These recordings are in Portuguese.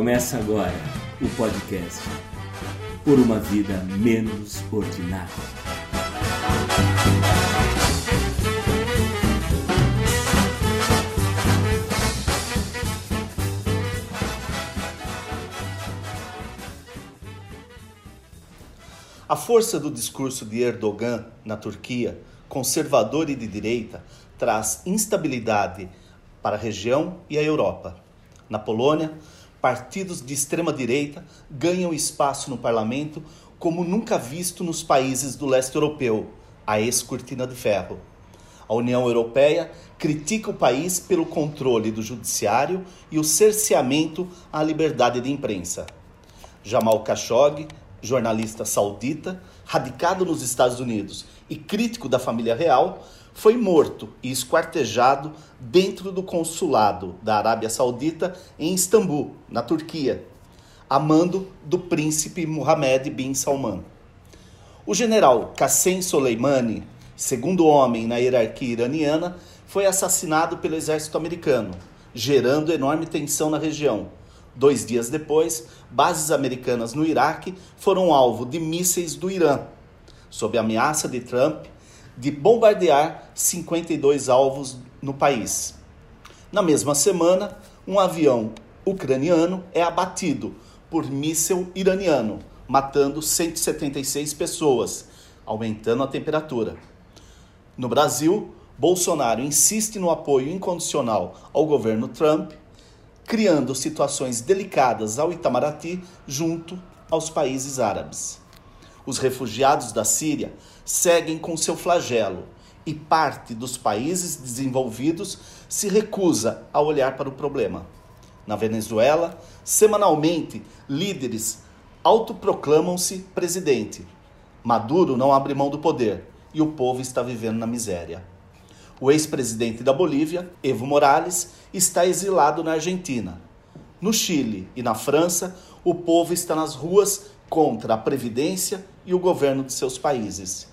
Começa agora o podcast Por uma Vida Menos Ordinária. A força do discurso de Erdogan na Turquia, conservador e de direita, traz instabilidade para a região e a Europa. Na Polônia, partidos de extrema direita ganham espaço no parlamento como nunca visto nos países do leste europeu, a ex-cortina de ferro. A União Europeia critica o país pelo controle do judiciário e o cerceamento à liberdade de imprensa. Jamal Khashoggi, jornalista saudita, radicado nos Estados Unidos e crítico da família real, foi morto e esquartejado dentro do consulado da Arábia Saudita em Istambul, na Turquia, a mando do príncipe Mohammed bin Salman. O general Qassem Soleimani, segundo homem na hierarquia iraniana, foi assassinado pelo exército americano, gerando enorme tensão na região Dois dias depois, bases americanas no Iraque foram alvo de mísseis do Irã, sob ameaça de Trump de bombardear 52 alvos no país. Na mesma semana, um avião ucraniano é abatido por míssil iraniano, matando 176 pessoas, aumentando a temperatura. No Brasil, Bolsonaro insiste no apoio incondicional ao governo Trump criando situações delicadas ao Itamaraty junto aos países árabes. Os refugiados da Síria seguem com seu flagelo e parte dos países desenvolvidos se recusa a olhar para o problema. Na Venezuela, semanalmente, líderes autoproclamam-se presidente. Maduro não abre mão do poder e o povo está vivendo na miséria. O ex-presidente da Bolívia, Evo Morales, está exilado na Argentina. No Chile e na França, o povo está nas ruas contra a Previdência e o governo de seus países.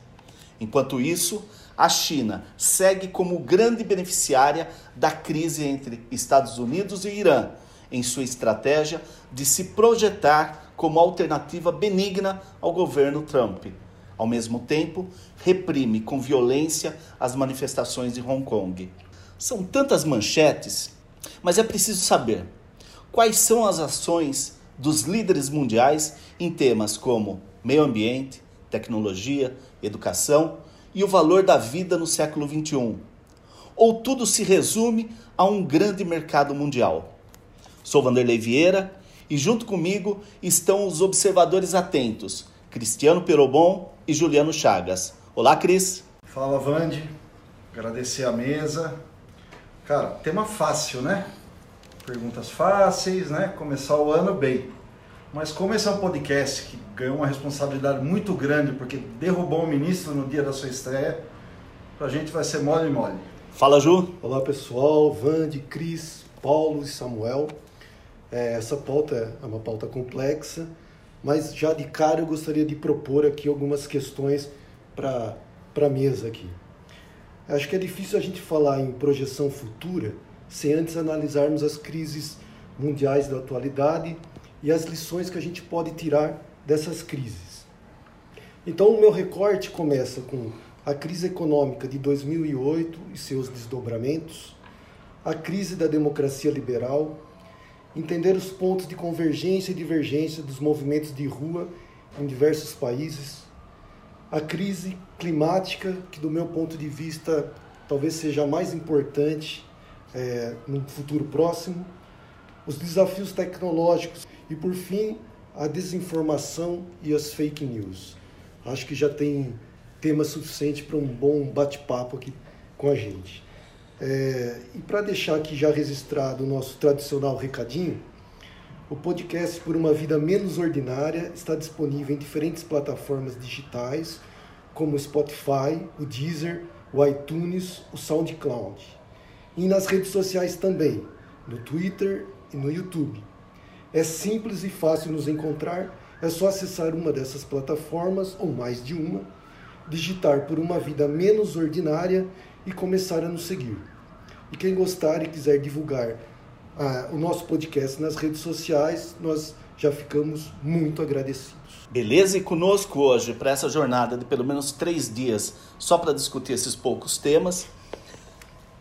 Enquanto isso, a China segue como grande beneficiária da crise entre Estados Unidos e Irã, em sua estratégia de se projetar como alternativa benigna ao governo Trump. Ao mesmo tempo, reprime com violência as manifestações em Hong Kong. São tantas manchetes, mas é preciso saber quais são as ações dos líderes mundiais em temas como meio ambiente, tecnologia, educação e o valor da vida no século XXI. Ou tudo se resume a um grande mercado mundial. Sou Vanderlei Vieira e junto comigo estão os observadores atentos, Cristiano Perobon e Juliano Chagas. Olá, Cris. Fala, Vande. Agradecer a mesa. Cara, tema fácil, né? Perguntas fáceis, né? Começar o ano bem. Mas como esse é um podcast que ganhou uma responsabilidade muito grande porque derrubou o ministro no dia da sua estreia, pra gente vai ser mole mole. Fala, Ju. Olá, pessoal. Vande, Cris, Paulo e Samuel. É, essa pauta é uma pauta complexa mas já de cara eu gostaria de propor aqui algumas questões para a mesa aqui. Acho que é difícil a gente falar em projeção futura sem antes analisarmos as crises mundiais da atualidade e as lições que a gente pode tirar dessas crises. Então, o meu recorte começa com a crise econômica de 2008 e seus desdobramentos, a crise da democracia liberal, entender os pontos de convergência e divergência dos movimentos de rua em diversos países, a crise climática, que do meu ponto de vista talvez seja a mais importante é, no futuro próximo, os desafios tecnológicos e, por fim, a desinformação e as fake news. Acho que já tem tema suficiente para um bom bate-papo aqui com a gente. É, e para deixar aqui já registrado o nosso tradicional recadinho, o podcast Por uma Vida Menos Ordinária está disponível em diferentes plataformas digitais, como o Spotify, o Deezer, o iTunes, o SoundCloud. E nas redes sociais também, no Twitter e no YouTube. É simples e fácil nos encontrar, é só acessar uma dessas plataformas, ou mais de uma, digitar por uma vida menos ordinária e começar a nos seguir. E quem gostar e quiser divulgar ah, o nosso podcast nas redes sociais, nós já ficamos muito agradecidos. Beleza? E conosco hoje, para essa jornada de pelo menos três dias, só para discutir esses poucos temas,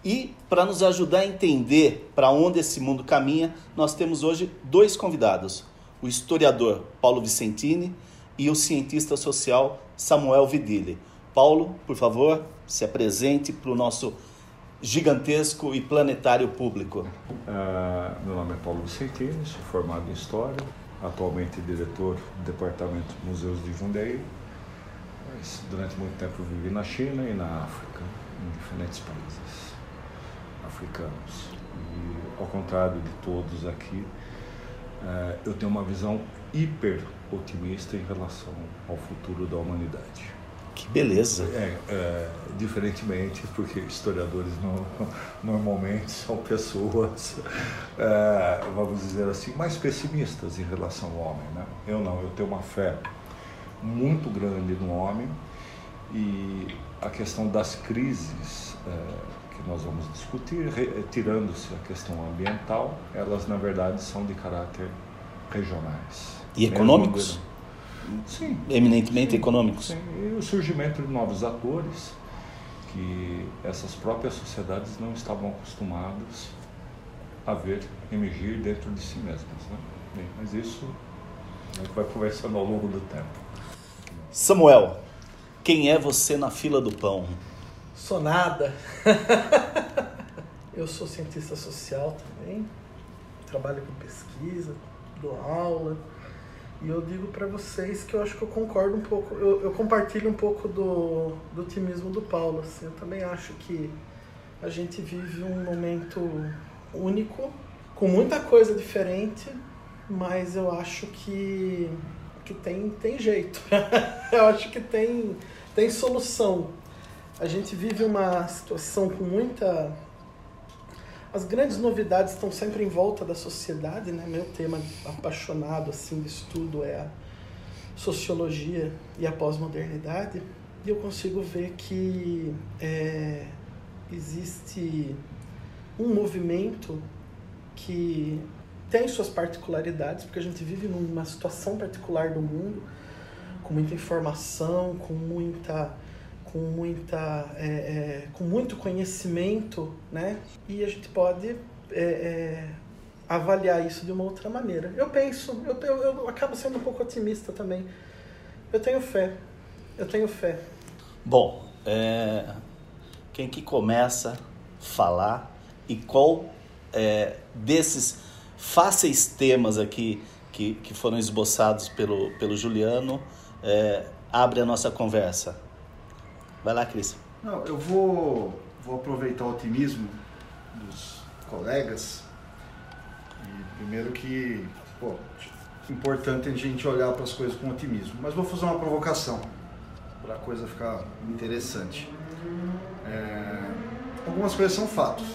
e para nos ajudar a entender para onde esse mundo caminha, nós temos hoje dois convidados: o historiador Paulo Vicentini e o cientista social Samuel Vidili. Paulo, por favor, se apresente para o nosso gigantesco e planetário público. Uh, meu nome é Paulo Vicentini, sou formado em História, atualmente diretor do Departamento de Museus de Jundiaí. Durante muito tempo vivi na China e na África, em diferentes países africanos. E ao contrário de todos aqui, uh, eu tenho uma visão hiper otimista em relação ao futuro da humanidade. Que beleza. É, é, diferentemente, porque historiadores normalmente são pessoas, é, vamos dizer assim, mais pessimistas em relação ao homem. Né? Eu não, eu tenho uma fé muito grande no homem e a questão das crises é, que nós vamos discutir, tirando-se a questão ambiental, elas na verdade são de caráter regionais. E econômicos? Sim. Eminentemente sim, econômicos. Sim. E o surgimento de novos atores que essas próprias sociedades não estavam acostumadas a ver emergir dentro de si mesmas. Né? Bem, mas isso a gente vai conversando ao longo do tempo. Samuel, quem é você na fila do pão? Sou nada. Eu sou cientista social também, trabalho com pesquisa, dou aula e eu digo para vocês que eu acho que eu concordo um pouco, eu, eu compartilho um pouco do, do otimismo do Paulo. Assim, eu também acho que a gente vive um momento único, com muita coisa diferente, mas eu acho que, que tem, tem jeito. eu acho que tem, tem solução. A gente vive uma situação com muita as grandes novidades estão sempre em volta da sociedade, né? Meu tema apaixonado assim de estudo é a sociologia e a pós-modernidade. E eu consigo ver que é, existe um movimento que tem suas particularidades, porque a gente vive numa situação particular do mundo, com muita informação, com muita com muita é, é, com muito conhecimento né? E a gente pode é, é, avaliar isso de uma outra maneira. Eu penso eu, eu, eu acabo sendo um pouco otimista também. Eu tenho fé. Eu tenho fé. Bom é, quem que começa a falar e qual é, desses fáceis temas aqui que, que foram esboçados pelo, pelo Juliano abre a nossa conversa Vai lá, Cris. Não, eu vou, vou aproveitar o otimismo dos colegas. E primeiro que, pô, importante a gente olhar para as coisas com otimismo. Mas vou fazer uma provocação para a coisa ficar interessante. É, algumas coisas são fatos.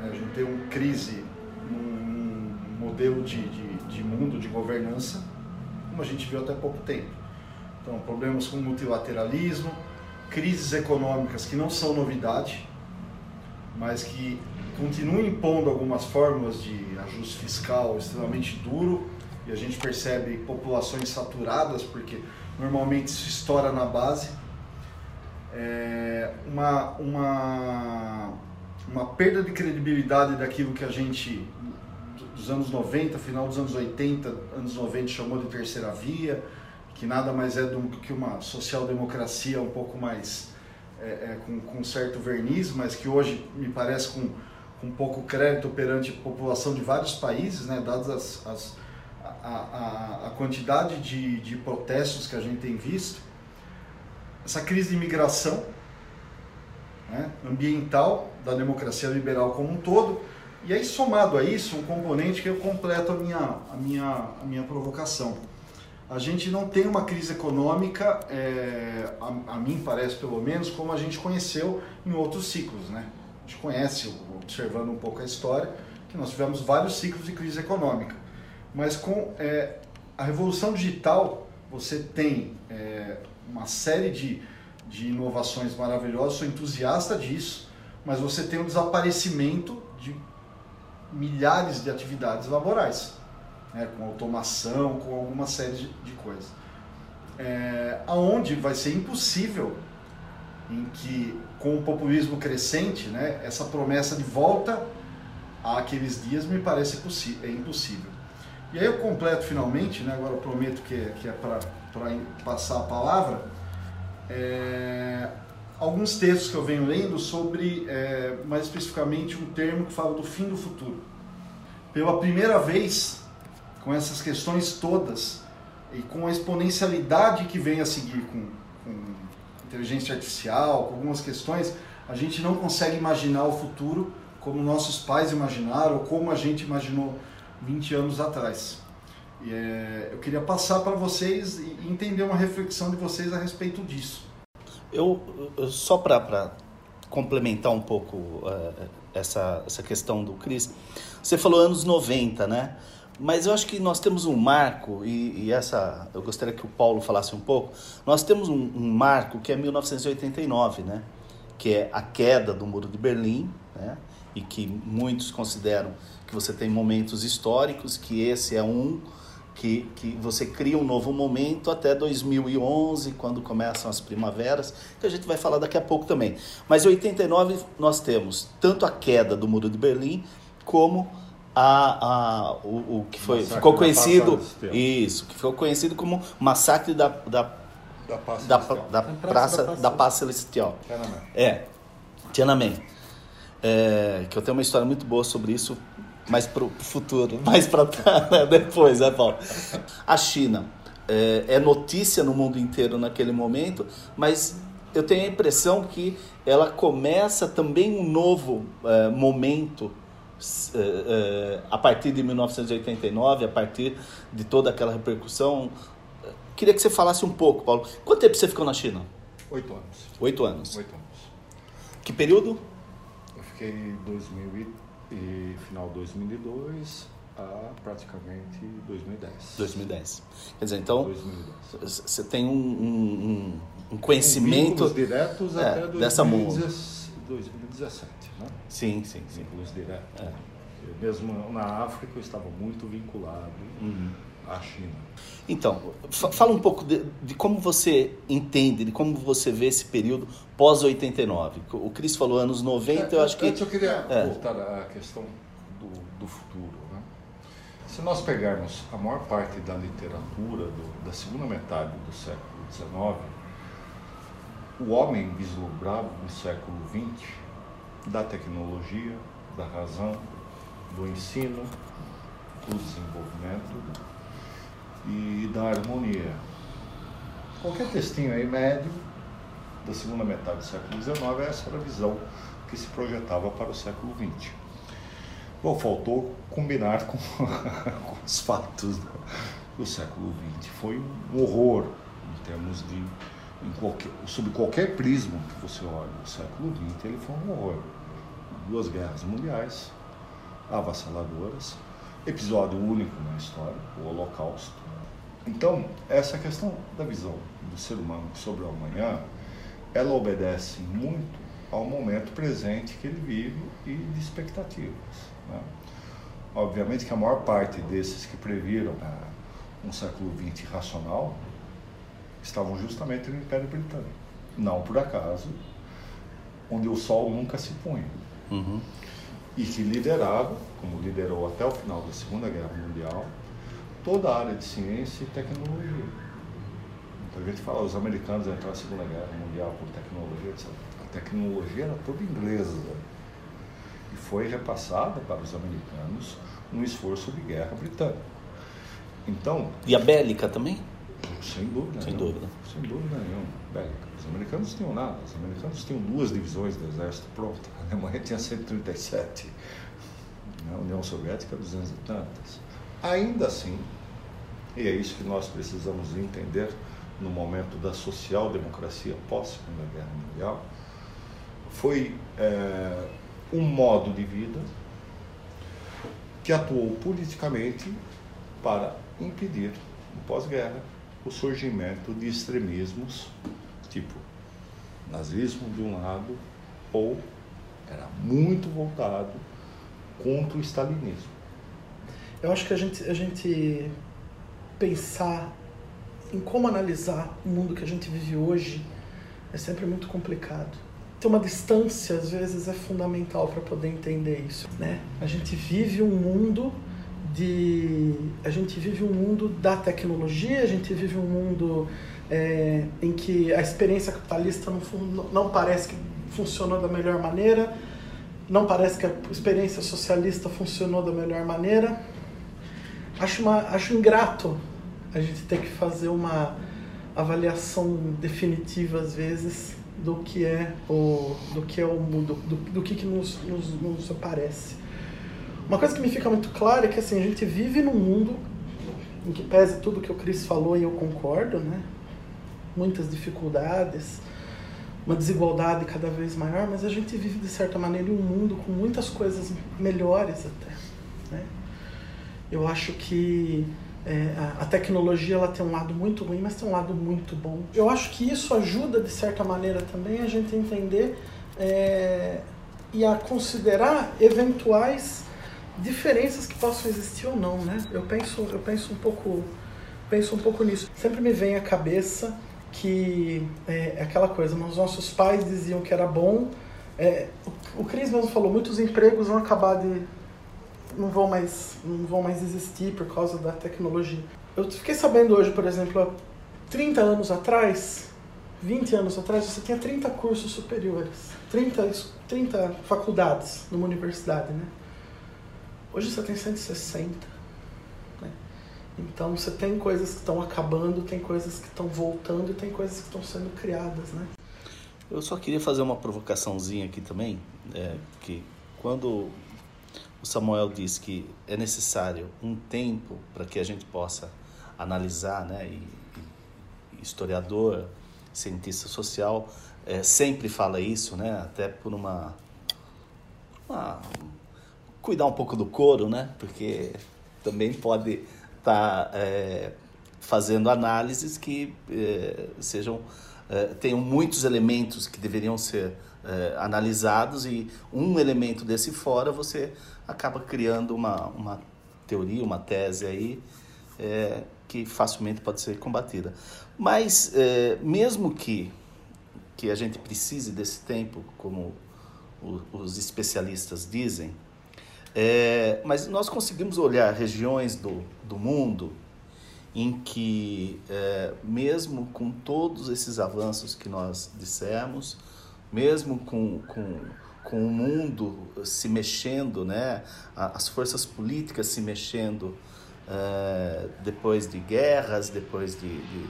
Né? A gente tem uma crise num modelo de, de, de mundo, de governança, como a gente viu até pouco tempo. Então, problemas com multilateralismo, crises econômicas que não são novidade, mas que continuam impondo algumas fórmulas de ajuste fiscal extremamente duro e a gente percebe populações saturadas porque normalmente isso estoura na base. É uma, uma, uma perda de credibilidade daquilo que a gente dos anos 90, final dos anos 80, anos 90 chamou de terceira via, que nada mais é do que uma social-democracia um pouco mais é, é, com, com certo verniz, mas que hoje me parece com, com pouco crédito perante a população de vários países, né, dadas as, as, a, a, a quantidade de, de protestos que a gente tem visto. Essa crise de imigração né, ambiental da democracia liberal como um todo, e aí somado a isso, um componente que eu completo a minha, a minha, a minha provocação a gente não tem uma crise econômica, é, a, a, mim parece pelo menos, como a gente conheceu em outros ciclos. Né? A gente conhece, observando um pouco a história, que nós tivemos vários ciclos de crise econômica. Mas com é, a revolução digital, você tem é, uma série de, de inovações maravilhosas, sou entusiasta disso, mas você tem o desaparecimento de milhares de atividades laborais, né, com automação, com alguma série de, de coisas. É, aonde vai ser impossível em que com o populismo crescente, né, essa promessa de volta àqueles dias me parece é impossível. E aí eu completo finalmente, né, agora prometo que é, que é para passar a palavra, é, alguns textos que eu venho lendo sobre, é, mais especificamente, um termo que fala do fim do futuro. Pela primeira vez, com essas questões todas e com a exponencialidade que vem a seguir com, com inteligência artificial, com algumas questões, a gente não consegue imaginar o futuro como nossos pais imaginaram ou como a gente imaginou 20 anos atrás. E, é, eu queria passar para vocês e entender uma reflexão de vocês a respeito disso. Eu, só para complementar um pouco uh, essa, essa questão do Cris, você falou anos 90, né? Mas eu acho que nós temos um marco, e, e essa eu gostaria que o Paulo falasse um pouco. Nós temos um, um, marco que é 1989, né? Que é a queda do Muro de Berlim, né? E que muitos consideram que você tem momentos históricos, que esse é um que, que você cria um novo momento até 2011, quando começam as primaveras, que a gente vai falar daqui a pouco também. Mas em 89 nós temos tanto a queda do Muro de Berlim, como a, a, o, o que foi, massacre ficou conhecido isso que ficou conhecido como massacre da da, da, Paz da, da, praça, da Paz Celestial. É, Tiananmen. É, que eu tenho uma história muito boa sobre isso, mais para o futuro, mais para né, depois, né, Paulo? A China é, é, notícia no mundo inteiro naquele momento, mas eu tenho a impressão que ela começa também um novo é, momento a partir de 1989, a partir de toda aquela repercussão. Queria que você falasse um pouco, Paulo. Quanto tempo você ficou na China? Oito anos. Oito anos. Oito anos. Que período? Eu fiquei 2000 e final 2002 a praticamente 2010. 2010. Quer dizer, então 2010. você tem um, um, um conhecimento diretos é, até dessa 2017, né? Sim, sim, sim. Vínculos diretos. É. Mesmo na África eu estava muito vinculado uhum. à China. Então, fala um pouco de, de, como você entende, de como você vê esse período pós-89. O Cris falou anos 90, é, eu acho que... Antes eu queria é. voltar à questão do, do futuro. Né? Se nós pegarmos a maior parte da literatura do, da segunda metade do século XIX, o homem vislumbrava no século XX da tecnologia, da razão, do ensino, do desenvolvimento e da harmonia. Qualquer textinho aí médio da segunda metade do século XIX, essa era a visão que se projetava para o século XX. Bom, faltou combinar com, com os fatos do, do, século XX. Foi um horror em termos de. Qualquer, sob qualquer prisma que você olhe, o século XX ele foi um horror. Duas guerras mundiais avassaladoras, episódio único na história, o Holocausto, então, essa questão da visão do ser humano sobre o amanhã, ela obedece muito ao momento presente que ele vive e de expectativas. Né? Obviamente que a maior parte desses que previram né, um século XX racional estavam justamente no Império Britânico. Não por acaso, onde o sol nunca se punha. Uhum. E que liderava, como liderou até o final da Segunda Guerra Mundial, toda a área de ciência e tecnologia. Então a gente fala, os americanos entraram na Segunda Guerra Mundial por tecnologia, etc. A tecnologia era toda inglesa e foi repassada para os americanos no esforço de guerra britânico. Então. E a bélica também? Sem dúvida. Sem dúvida. Sem dúvida nenhuma. Bélica. Os americanos não tinham nada. Os americanos tinham duas divisões do exército pronto. A Alemanha tinha 137. A União Soviética 200 e tantas. Ainda assim, e é isso que nós precisamos entender no momento da social-democracia pós-Segunda Guerra Mundial, foi é, um modo de vida que atuou politicamente para impedir, no pós-guerra, o surgimento de extremismos tipo nazismo de um lado ou era muito voltado contra o stalinismo. Eu acho que a gente, a gente pensar em como analisar o mundo que a gente vive hoje é sempre muito complicado. Ter uma distância, às vezes, é fundamental para poder entender isso. Né? A gente vive um mundo de. A gente vive um mundo da tecnologia, a gente vive um mundo é, em que a experiência capitalista não, não parece que funcionou da melhor maneira, não parece que a experiência socialista funcionou da melhor maneira. Acho, uma, acho ingrato a gente ter que fazer uma avaliação definitiva, às vezes, do que é o, do que é o mundo, do, do que, que nos, nos, nos aparece. Uma coisa que me fica muito clara é que assim, a gente vive num mundo em que pese tudo que o Cris falou e eu concordo, né? Muitas dificuldades, uma desigualdade cada vez maior, mas a gente vive de certa maneira um mundo com muitas coisas melhores até, né? Eu acho que é, a, a, tecnologia ela tem um lado muito ruim, mas tem um lado muito bom. Eu acho que isso ajuda de certa maneira também a gente entender é, e a considerar eventuais diferenças que possam existir ou não, né? Eu penso, eu penso um pouco, penso um pouco nisso. Sempre me vem à cabeça que é, é aquela coisa, os nossos pais diziam que era bom. É, o, o Cris mesmo falou, muitos empregos vão acabar de não vão mais não vão mais existir por causa da tecnologia. Eu fiquei sabendo hoje, por exemplo, há 30 anos atrás, 20 anos atrás, você tinha 30 cursos superiores, 30, 30 faculdades numa universidade, né? Hoje você tem 160. Né? Então você tem coisas que estão acabando, tem coisas que estão voltando e tem coisas que estão sendo criadas, né? Eu só queria fazer uma provocaçãozinha aqui também, é, que quando o Samuel diz que é necessário um tempo para que a gente possa analisar, né, e, e historiador, cientista social, é, sempre fala isso, né, até por uma, uma cuidar um pouco do couro, né? Porque também pode estar tá, é, fazendo análises que é, sejam é, tenham muitos elementos que deveriam ser é, analisados e um elemento desse fora você acaba criando uma, uma teoria, uma tese aí é, que facilmente pode ser combatida. Mas é, mesmo que que a gente precise desse tempo, como os especialistas dizem, é, mas nós conseguimos olhar regiões do, do mundo em que, é, mesmo com todos esses avanços que nós dissemos, mesmo com, com, com o mundo se mexendo, né, as forças políticas se mexendo é, depois de guerras, depois de, de,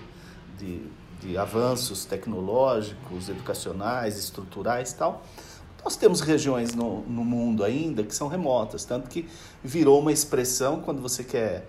de, de avanços tecnológicos, educacionais, estruturais tal, nós temos regiões no, no mundo ainda que são remotas, tanto que virou uma expressão quando você quer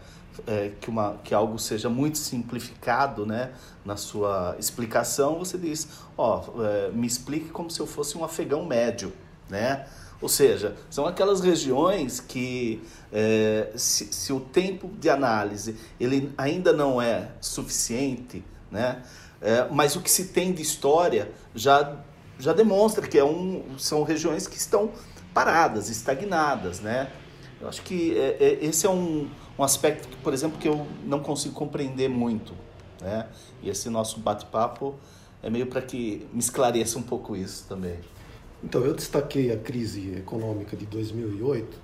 é, que, uma, que algo seja muito simplificado né, na sua explicação, você diz, ó, é, me explique como se eu fosse um afegão médio, né? Ou seja, são aquelas regiões que, é, se, se, o tempo de análise ele ainda não é suficiente, né? É, mas o que se tem de história já já demonstra que é um, são regiões que estão paradas, estagnadas, né? Eu acho que é, é, esse é um, um aspecto, que, por exemplo, que eu não consigo compreender muito, né? E esse nosso bate-papo é meio para que me esclareça um pouco isso também. Então, eu destaquei a crise econômica de 2008.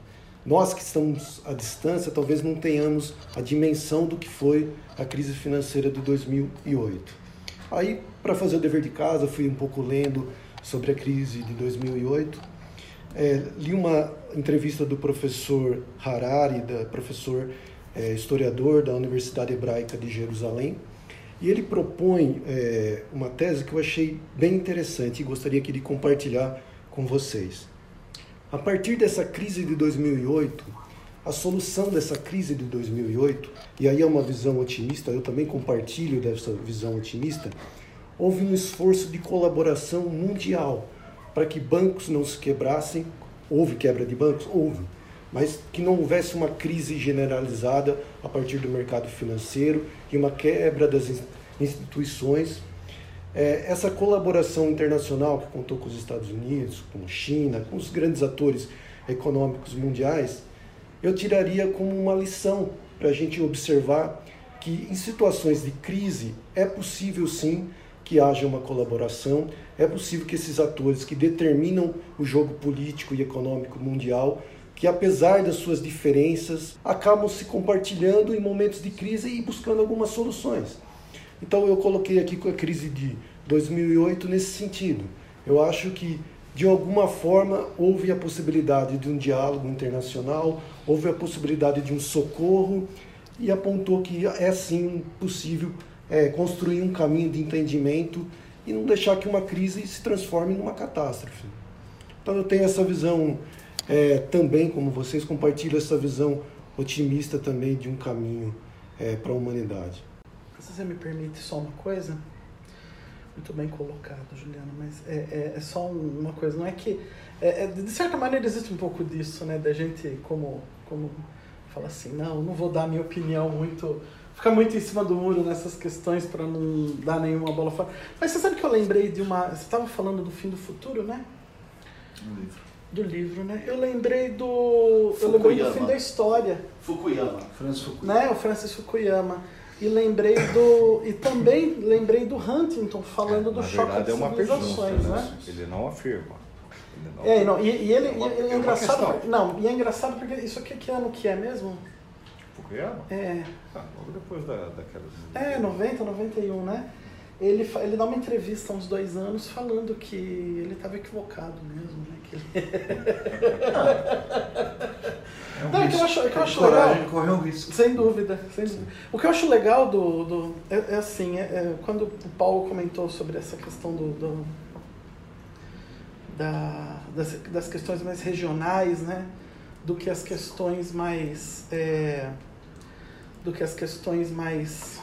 Nós que estamos à distância, talvez não tenhamos a dimensão do que foi a crise financeira de 2008. Aí, para fazer o dever de casa, fui um pouco lendo sobre a crise de 2008. É, li uma entrevista do professor Harari, da professor é, historiador da Universidade Hebraica de Jerusalém, e ele propõe é, uma tese que eu achei bem interessante e gostaria aqui de compartilhar com vocês. A partir dessa crise de 2008, a solução dessa crise de 2008, e aí é uma visão otimista, eu também compartilho dessa visão otimista, houve um esforço de colaboração mundial para que bancos não se quebrassem. Houve quebra de bancos? Houve. Mas que não houvesse uma crise generalizada a partir do mercado financeiro e uma quebra das instituições. É, essa colaboração internacional que contou com os Estados Unidos, com a China, com os grandes atores econômicos mundiais, eu tiraria como uma lição para a gente observar que em situações de crise é possível sim que haja uma colaboração, é possível que esses atores que determinam o jogo político e econômico mundial, que apesar das suas diferenças, acabam se compartilhando em momentos de crise e buscando algumas soluções. Então eu coloquei aqui com a crise de 2008 nesse sentido. Eu acho que de alguma forma houve a possibilidade de um diálogo internacional, houve a possibilidade de um socorro e apontou que é sim possível é, construir um caminho de entendimento e não deixar que uma crise se transforme numa catástrofe. Então eu tenho essa visão é, também, como vocês compartilham essa visão otimista também de um caminho é, para a humanidade. Se você me permite só uma coisa, muito bem colocado, Juliano, mas é, é, é só uma coisa, não é que. É, é, de certa maneira existe um pouco disso, né? Da gente como, como fala assim, não, não vou dar minha opinião muito. Ficar muito em cima do muro nessas questões para não dar nenhuma bola fora. Mas você sabe que eu lembrei de uma. Você estava falando do fim do futuro, né? Um livro. Do livro, né? Eu lembrei do. Eu lembrei do fim da história. Fukuyama. Francis Fukuyama. Né? O Francis Fukuyama. E lembrei do. E também lembrei do Huntington falando do Na choque verdade, de é uma civilizações, pergunta, né? Ele não afirma. Ele não É, não, e, e ele, É uma- e ele é, é engraçado. não, e é engraçado porque isso aqui que ano que é mesmo? É. Ah, logo depois da, daquelas... É, 90, 91, né? Ele, ele dá uma entrevista há uns dois anos falando que ele estava equivocado mesmo, né? Que ele... É um Não, é que eu risco. acho- é que eu acho legal. correr um risco. Sem dúvida, sem dúvida. O que eu acho legal do. do é, é assim, é, é, quando o Paulo comentou sobre essa questão do. do- da, das, das questões mais regionais, né? Do que as questões mais. é, do que as questões mais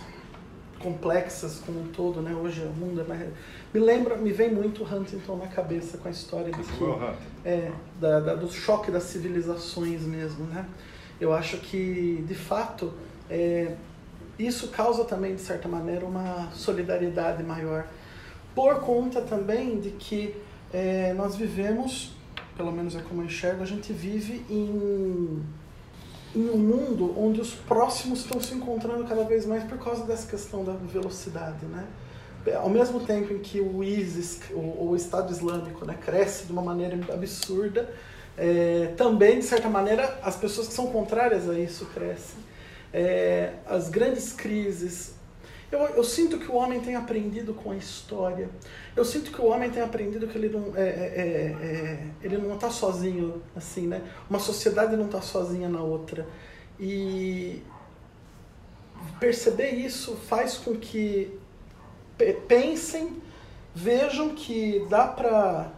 complexas como um todo, né? Hoje o mundo é mais. Me lembra, me vem muito Huntington na cabeça com a história de que. Hunter. É, da, da- do choque das civilizações mesmo, né? Eu acho que, de fato, é, isso causa também, de certa maneira, uma solidariedade maior. Por conta também de que é, nós vivemos, pelo menos é como eu enxergo, a gente vive em, em um mundo onde os próximos estão se encontrando cada vez mais por causa dessa questão da velocidade, né? ao mesmo tempo em que o ISIS, o, o Estado Islâmico, né, cresce de uma maneira absurda, é, também, de certa maneira, as pessoas que são contrárias a isso crescem. É, as grandes crises. Eu, eu sinto que o homem tem aprendido com a história. Eu sinto que o homem tem aprendido que ele não é, é, é, é, ele não está sozinho, assim, né? Uma sociedade não está sozinha na outra. E perceber isso faz com que pe- pensem, vejam que dá para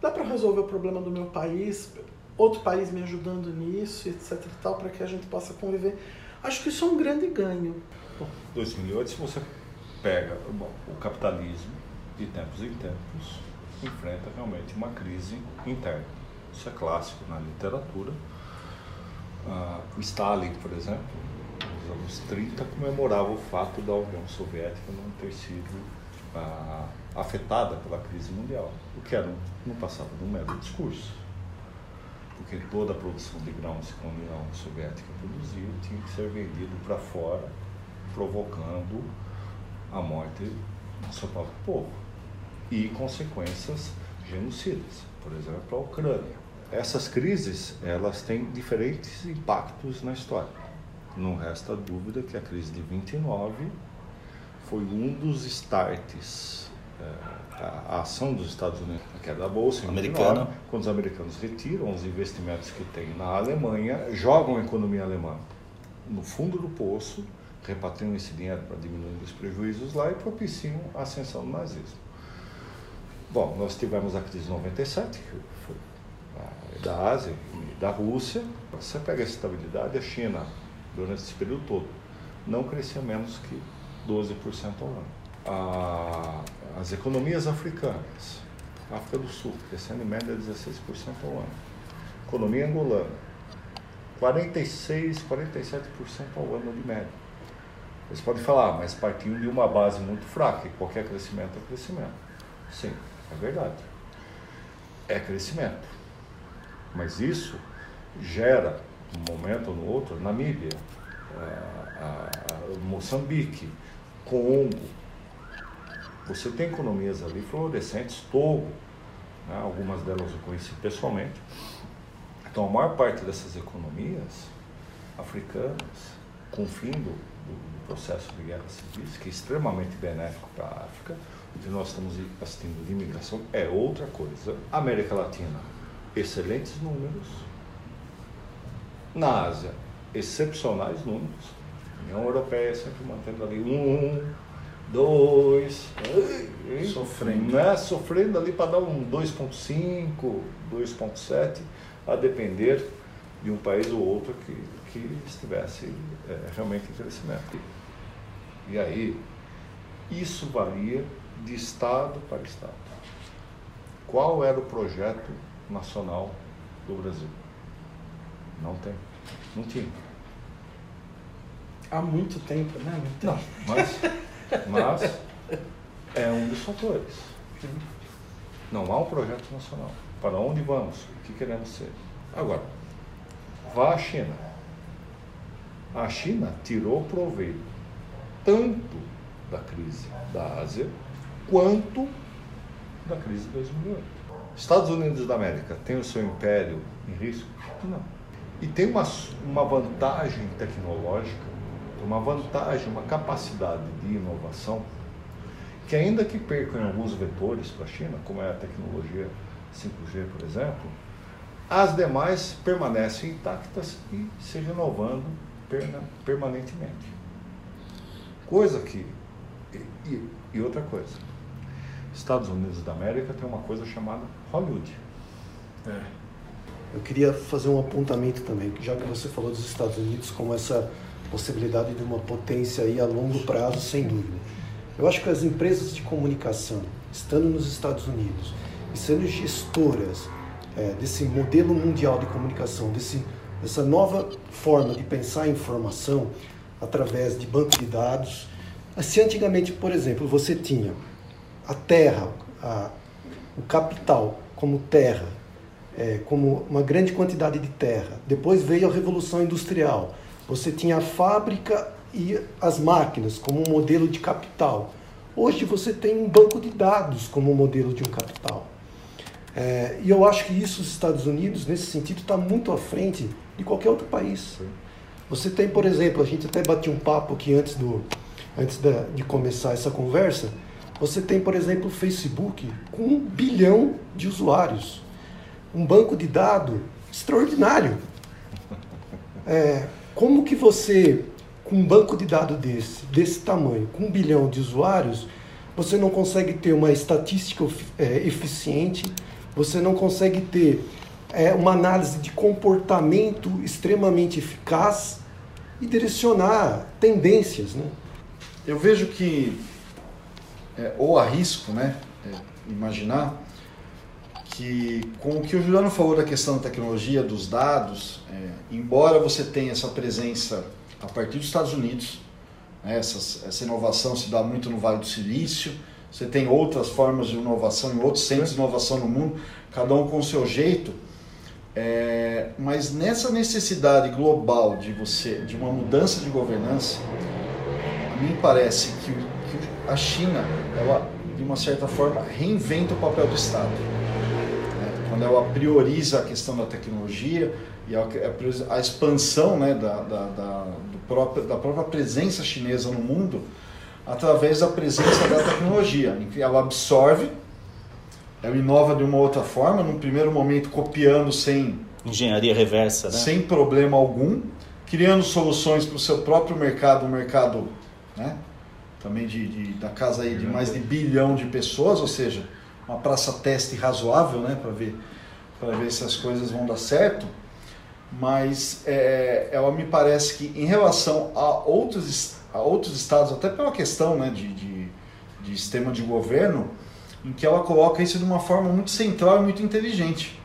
dá para resolver o problema do meu país, outro país me ajudando nisso, etc e tal, para que a gente possa conviver. Acho que isso é um grande ganho. 2008, se você pega bom, o capitalismo, de tempos em tempos, enfrenta realmente uma crise interna. Isso é clássico na literatura. Ah, Stalin, por exemplo, nos anos 30, comemorava o fato da União Soviética não ter sido ah, afetada pela crise mundial, o que era, não passava de um mero discurso. Porque toda a produção de grãos que a União Soviética produzia tinha que ser vendido para fora, provocando a morte do seu próprio povo e consequências genocidas, por exemplo, a Ucrânia. Essas crises, elas têm diferentes impactos na história. Não resta dúvida que a crise de 29 foi um dos starts, eh, a, ação dos Estados Unidos, a queda da Bolsa, Americana. 29, quando os americanos retiram os investimentos que têm na Alemanha, jogam a economia alemã no fundo do poço, repatriam esse dinheiro para diminuir os prejuízos lá e propiciam a ascensão do nazismo. Bom, nós tivemos a crise de 97, que foi da Ásia e da Rússia. Você pega a estabilidade, a China, durante esse período todo, não crescia menos que 12% ao ano. A- as economias africanas, África do Sul, crescendo em média 16% ao ano. Economia angolana, 46, 47% ao ano de média. Você pode falar, "Ah, mas partindo de uma base muito fraca, e qualquer crescimento é crescimento. Sim, é verdade. É crescimento. Mas isso gera, num momento ou no outro, Namíbia, a, a Moçambique, Congo. Você tem economias ali florescentes, Togo, né? algumas delas eu conheci pessoalmente. Então, a maior parte dessas economias africanas, com fim do, do processo de guerra civis, que é extremamente benéfico para a África, o que nós estamos assistindo de imigração é outra coisa. América Latina, excelentes números. Na Ásia, excepcionais números. A União Europeia sempre mantendo ali um, dois, Sofrendo. Né? Sofrendo ali para dar um 2,5, 2,7, a depender de um país ou outro que, que estivesse é, realmente em crescimento. E aí, isso varia de estado para estado. Qual era o projeto nacional do Brasil? Não tem. Não tinha. Há muito tempo, né? Muito tempo. Não, mas, mas é um dos fatores. Não há um projeto nacional. Para onde vamos? O que queremos ser? Agora, vá à China. A China tirou proveito tanto da crise da Ásia quanto da crise de 2008. Estados Unidos da América tem o seu império em risco? Não. E tem uma, uma vantagem tecnológica, uma vantagem, uma capacidade de inovação, que ainda que percam em alguns vetores para a China, como é a tecnologia 5G, por exemplo, as demais permanecem intactas e se renovando permanentemente. Coisa que. E, e- e outra coisa. Estados Unidos da América tem uma coisa chamada Hollywood. Eu queria fazer um apontamento também, já que você falou dos Estados Unidos como essa possibilidade de uma potência aí a longo prazo, sem dúvida. Eu acho que as empresas de comunicação, estando nos Estados Unidos e sendo gestoras é, desse modelo mundial de comunicação, desse, dessa nova forma de pensar a informação através de banco de dados. Se antigamente, por exemplo, você tinha a terra, a, o capital como terra, é, como uma grande quantidade de terra. Depois veio a Revolução Industrial. Você tinha a fábrica e as máquinas como um modelo de capital. Hoje você tem um banco de dados como um modelo de um capital. É, e eu acho que isso os Estados Unidos, nesse sentido, está muito à frente de qualquer outro país. Você tem, por exemplo, a gente até bateu um papo aqui antes, do, antes da, de começar essa conversa. Você tem, por exemplo, o Facebook com um bilhão de usuários. Um banco de dados extraordinário. É, como que você, com um banco de dados desse, desse tamanho, com um bilhão de usuários, você não consegue ter uma estatística é, eficiente, você não consegue ter é, uma análise de comportamento extremamente eficaz e direcionar tendências, né? Eu vejo que, é, ou arrisco, né, é, imaginar que com o que o Juliano falou da questão da tecnologia, dos dados, é, embora você tenha essa presença a partir dos Estados Unidos, né, essa, essa inovação se dá muito no Vale do Silício, você tem outras formas de inovação em outros centros de inovação no mundo, cada um com o seu jeito, é, mas nessa necessidade global de você, de uma mudança de governança, a mim parece que, que a China, ela, de uma certa forma, reinventa o papel do Estado. né? Quando ela prioriza a questão da tecnologia e a, a expansão né, da, da, da, próprio, da própria presença chinesa no mundo através da presença da tecnologia. em que Ela absorve, ela inova de uma outra forma, num primeiro momento copiando sem Engenharia reversa, né? sem problema algum, criando soluções para o seu próprio mercado, um mercado né, também de, de- da casa aí de mais de bilhão de pessoas, ou seja, uma praça teste razoável né, para ver, para ver se as coisas vão dar certo. Mas é, ela me parece que em relação a outros, a outros estados, até pela questão né, de, de, de sistema de governo, em que ela coloca isso de uma forma muito central e muito inteligente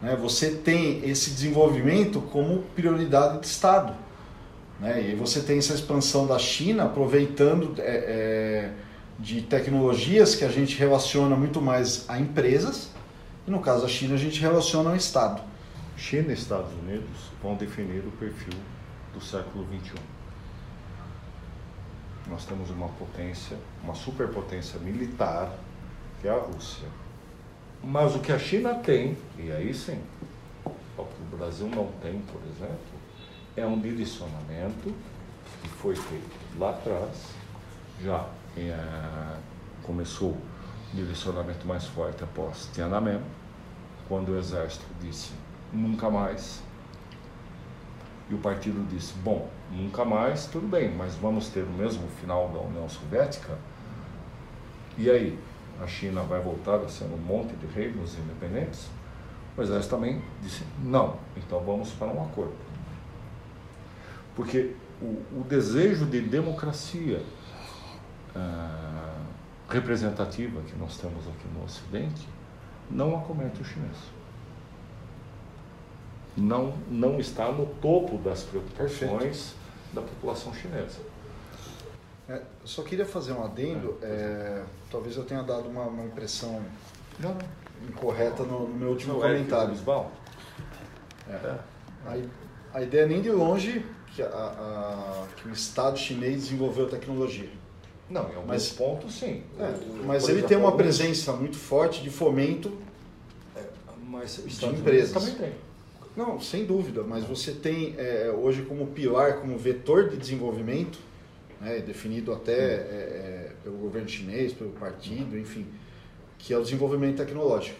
né, você tem esse desenvolvimento como prioridade de Estado. Né, e você tem essa expansão da China aproveitando é, é, de tecnologias que a gente relaciona muito mais a empresas, e no caso da China a gente relaciona ao Estado. China e Estados Unidos vão definir o perfil do século XXI. Nós temos uma potência, uma superpotência militar, que é a Rússia. Mas o que a China tem, e aí sim, o que o Brasil não tem, por exemplo, é um direcionamento que foi feito lá atrás, já é, começou o direcionamento mais forte após Tiananmen, quando o exército disse nunca mais. E o partido disse: bom, nunca mais, tudo bem, mas vamos ter o mesmo final da União Soviética? E aí? A China vai voltar a ser um monte de reinos independentes? O exército também disse: não, então vamos para um acordo. Porque o, o desejo de democracia ah, representativa que nós temos aqui no Ocidente não acomete o chinês. Não, não está no topo das preocupações Perfeito. da população chinesa. É, só queria fazer um adendo. É, é talvez eu tenha dado uma, uma impressão não, incorreta no, no, meu último no comentário. É, é. A, a ideia nem de longe que, a, a, que o Estado chinês desenvolveu tecnologia. Não, em alguns mas, pontos sim. É, mas ele exemplo, tem uma presença muito forte de fomento é, mas de empresas. também tem. Não, sem dúvida, mas você tem é, hoje como pilar, como vetor de desenvolvimento, né, definido até é, é, pelo governo chinês, pelo partido, enfim, que é o desenvolvimento tecnológico.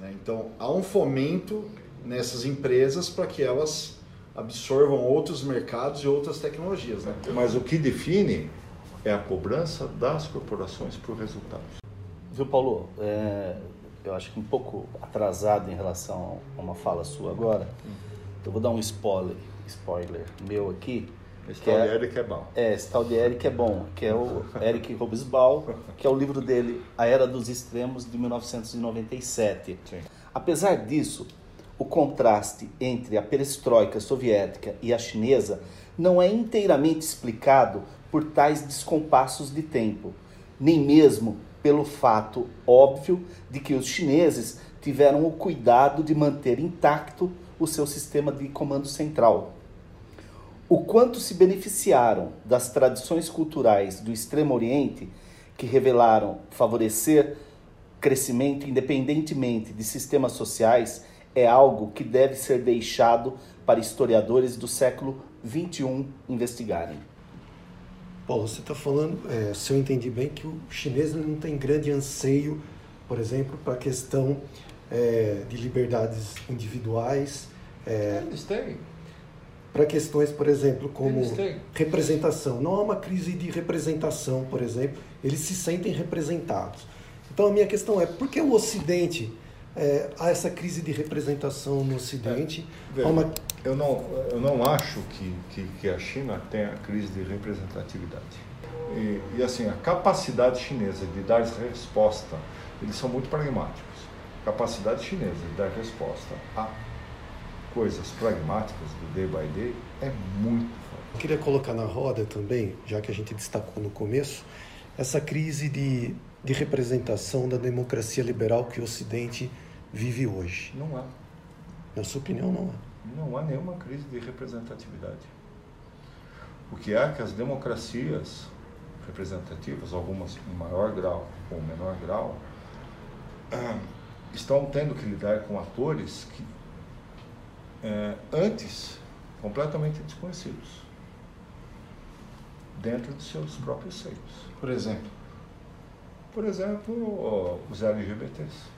Né? Então, há um fomento nessas empresas para que elas absorvam outros mercados e outras tecnologias. Né? Mas o que define é a cobrança das corporações por resultados. Viu, Paulo? É, eu acho que um pouco atrasado em relação a uma fala sua agora. Uhum. Eu vou dar um spoiler, spoiler meu aqui. Esse tal é, de Eric é bom. É, esse tal de Eric é bom, que é o Eric Hobsbawm, que é o livro dele, A Era dos Extremos, de 1997. Sim. Apesar disso, o contraste entre a perestroika soviética e a chinesa não é inteiramente explicado por tais descompassos de tempo, nem mesmo pelo fato óbvio de que os chineses tiveram o cuidado de manter intacto o seu sistema de comando central. O quanto se beneficiaram das tradições culturais do Extremo Oriente, que revelaram favorecer crescimento independentemente de sistemas sociais, é algo que deve ser deixado para historiadores do século XXI investigarem. Paulo, você está falando, é, se eu entendi bem, que o chinês não tem grande anseio, por exemplo, para a questão é, de liberdades individuais. É, Eles têm. Para questões, por exemplo, como representação. Não há uma crise de representação, por exemplo. Eles se sentem representados. Então a minha questão é, por que o Ocidente é, há essa crise de representação no Ocidente. É, uma... eu, não, eu não acho que, que, que, a China tenha crise de representatividade. E, e, assim, a capacidade chinesa de dar resposta, eles são muito pragmáticos. Capacidade chinesa de dar resposta a coisas pragmáticas do day by day é muito forte. Eu queria colocar na roda também, já que a gente destacou no começo, essa crise de de representação da democracia liberal que o Ocidente vive hoje? Não há. Na sua opinião, não há. Não há nenhuma crise de representatividade. O que há é que as democracias representativas, algumas em maior grau ou menor grau, estão tendo que lidar com atores que é, antes completamente desconhecidos dentro de seus próprios seios. Por exemplo? Por exemplo, os LGBTs.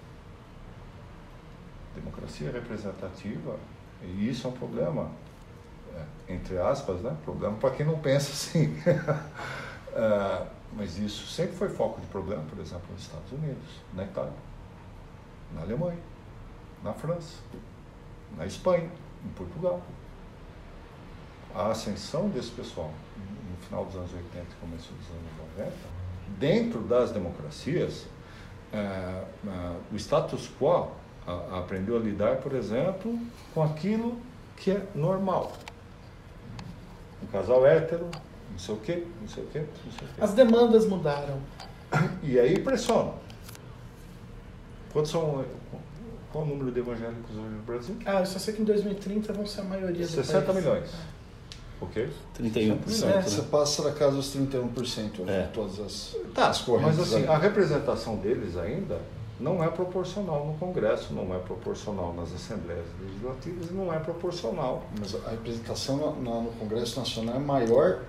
Democracia representativa, e isso é um problema, é, entre aspas, né? problema para quem não pensa assim. é, mas isso sempre foi foco de problema, por exemplo, nos Estados Unidos, na Itália, na Alemanha, na França, na Espanha, em Portugal. A ascensão desse pessoal no final dos anos 80 e começo dos anos 90 dentro das democracias, é, o status quo a, aprendeu a lidar, por exemplo, com aquilo que é normal. Um casal hétero, não sei o quê, não sei o quê, não sei o quê. As demandas mudaram. E aí pressiona. Quando são Qual o número de evangélicos hoje no Brasil? Ah, eu só sei que em 2030 vão ser a maioria do 60 país. milhões. Ok? 31%. É. né? Você passa da casa dos 31% É. de todas as, Tá, as correntes. mas assim, aí. a representação deles ainda não é proporcional no Congresso, não é proporcional nas Assembleias Legislativas e não é proporcional. Mas a representação no, no- Congresso Nacional é maior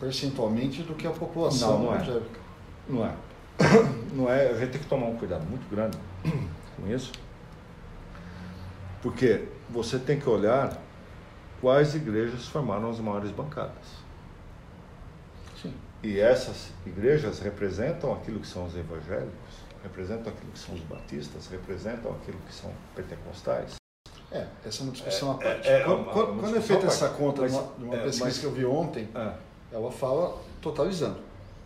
percentualmente do que a população Não, não é. evangélica. Não é. Não é. A gente tem que tomar um cuidado muito grande com isso. Porque você tem que olhar quais igrejas formaram as maiores bancadas. Sim. E essas igrejas representam aquilo que são os evangélicos, representam aquilo que são os batistas, representam aquilo que são pentecostais. É, essa é uma discussão à parte. é, é quando uma- quando- uma quando é feita essa conta Mas- numa, numa é, pesquisa mas- que eu vi ontem, Ah, ela fala totalizando.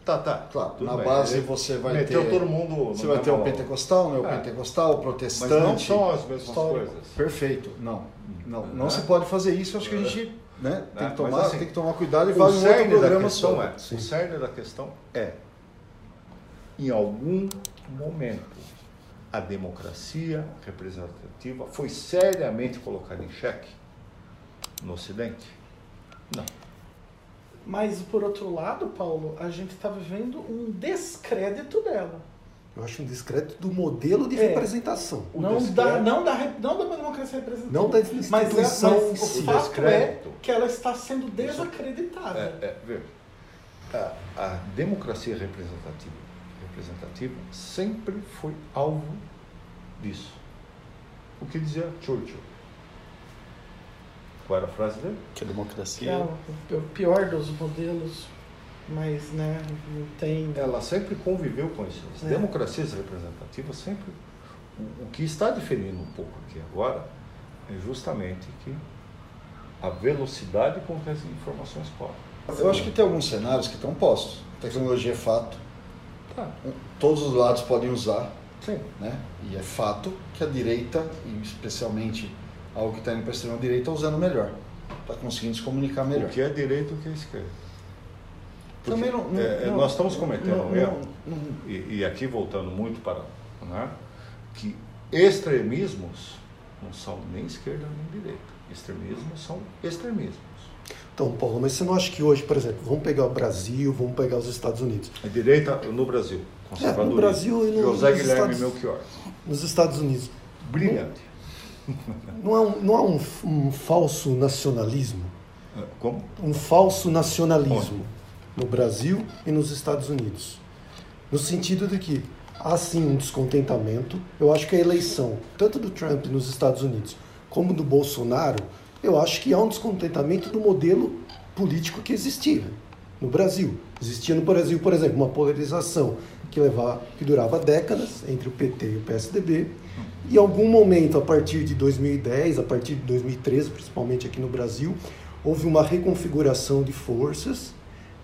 tá, tá. Claro, tudo na bem. base Ele você vai meteu ter. todo mundo. Você vai ter o pentecostal, o É. neopentecostal, o Mas protestante. não são as mesmas coisas. Perfeito. Não. Não, não Né? se pode fazer isso. Acho que a gente né, tem, Né? que tomar, Mas assim, tem que tomar cuidado e fazer um outro programa sobre. é, o cerne da questão é, em algum momento, a democracia representativa foi seriamente colocada em xeque no Ocidente? Não. Mas, por outro lado, Paulo, a gente está vivendo um descrédito dela. Eu acho um descrédito do modelo de É. representação. O Não da, não, da, não da democracia representativa. Não da mas, é, instituição mas si. o fato é descrédito. que ela está sendo desacreditada. É, é, veja, a, a democracia representativa, representativa sempre foi alvo disso. O que dizia Churchill? Qual era a frase dele? Que a Que democracia. é o, o pior dos modelos, mas né, não tem. Ela sempre conviveu com isso. As É. democracias representativas sempre. O, que está diferindo um pouco aqui agora é justamente que a velocidade com que as informações correm. Eu acho que tem alguns cenários que estão postos. Tecnologia é fato. Tá, Todos os lados podem usar. sim. Né? E é fato que a direita, e especialmente algo que está indo para a extrema-direita, está usando melhor. Está conseguindo se comunicar melhor. O que é direito e o que é esquerda. Também não- não- é, não- nós estamos cometendo um erro, e, e aqui voltando muito para né, que extremismos não são nem esquerda nem direita. Extremismos são extremismos. Então, Paulo, mas você não acha que hoje, por exemplo, vamos pegar o Brasil, vamos pegar os Estados Unidos. A direita no Brasil, conservadorismo. Brasil e no- José nos Guilherme Estados- Melchior. Nos Estados Unidos, Brilhante. não há um, não há um, um falso nacionalismo? Como? Um falso nacionalismo no Brasil e nos Estados Unidos. No sentido de que há sim um descontentamento. Eu acho que a eleição, tanto do Trump nos Estados Unidos como do Bolsonaro, eu acho que há um descontentamento do modelo político que existia no Brasil. Existia no Brasil, por exemplo, uma polarização que, levava, que durava décadas entre o PT e o PSDB. E em algum momento, a partir de 2010, a partir de 2013, principalmente aqui no Brasil, houve uma reconfiguração de forças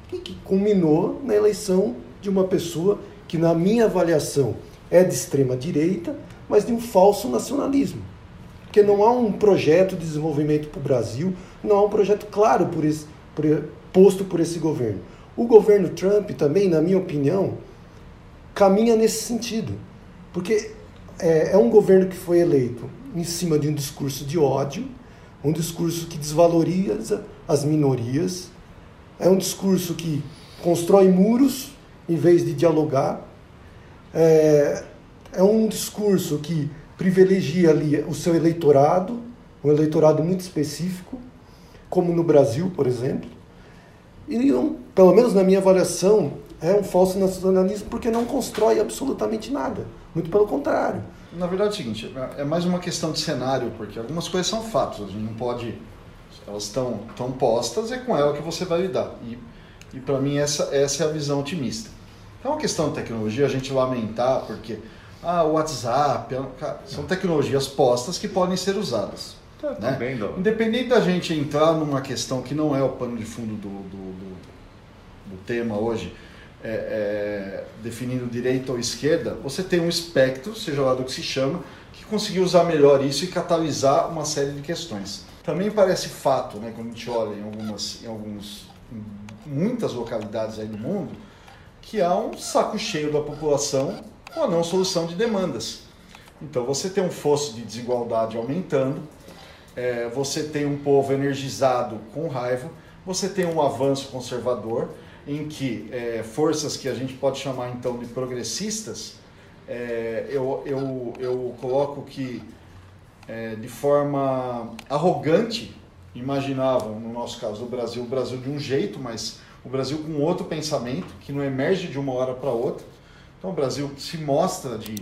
que, que culminou na eleição de uma pessoa que, na minha avaliação, é de extrema direita, mas de um falso nacionalismo. Porque não há um projeto de desenvolvimento para o Brasil, não há um projeto claro por esse, por- posto por esse governo. O governo Trump também, na minha opinião, caminha nesse sentido. Porque é, é um governo que foi eleito em cima de um discurso de ódio, um discurso que desvaloriza as minorias, é um discurso que constrói muros em vez de dialogar, é, é um discurso que privilegia ali o seu eleitorado, um eleitorado muito específico, como no Brasil, por exemplo. E, não, pelo menos na minha avaliação, é um falso nacionalismo porque não constrói absolutamente nada. Muito pelo contrário. Na verdade é o seguinte, é mais uma questão de cenário, porque algumas coisas são fatos, a gente não pode. Elas estão tão postas, é com ela que você vai lidar. E, e para mim essa, essa é a visão otimista. É uma questão de tecnologia, a gente lamentar, porque ah, o WhatsApp, cara, são tecnologias postas que podem ser usadas. Tá, né? também, não. Independente da gente entrar numa questão que não é o pano de fundo do, do, do, do tema hoje, é, é, definindo direita ou esquerda, você tem um espectro, seja lá do que se chama, que conseguiu usar melhor isso e catalisar uma série de questões. Também parece fato, né, quando a gente olha em algumas, em alguns, em muitas localidades aí do mundo, que há um saco cheio da população a não solução de demandas. Então você tem um fosso de desigualdade aumentando, é, você tem um povo energizado com raiva, você tem um avanço conservador em que é, forças que a gente pode chamar então de progressistas, é, eu, eu, eu coloco que é, de forma arrogante imaginavam, no nosso caso, o Brasil, o Brasil de um jeito, mas o Brasil com outro pensamento, que não emerge de uma hora para outra. Então o Brasil se mostra de,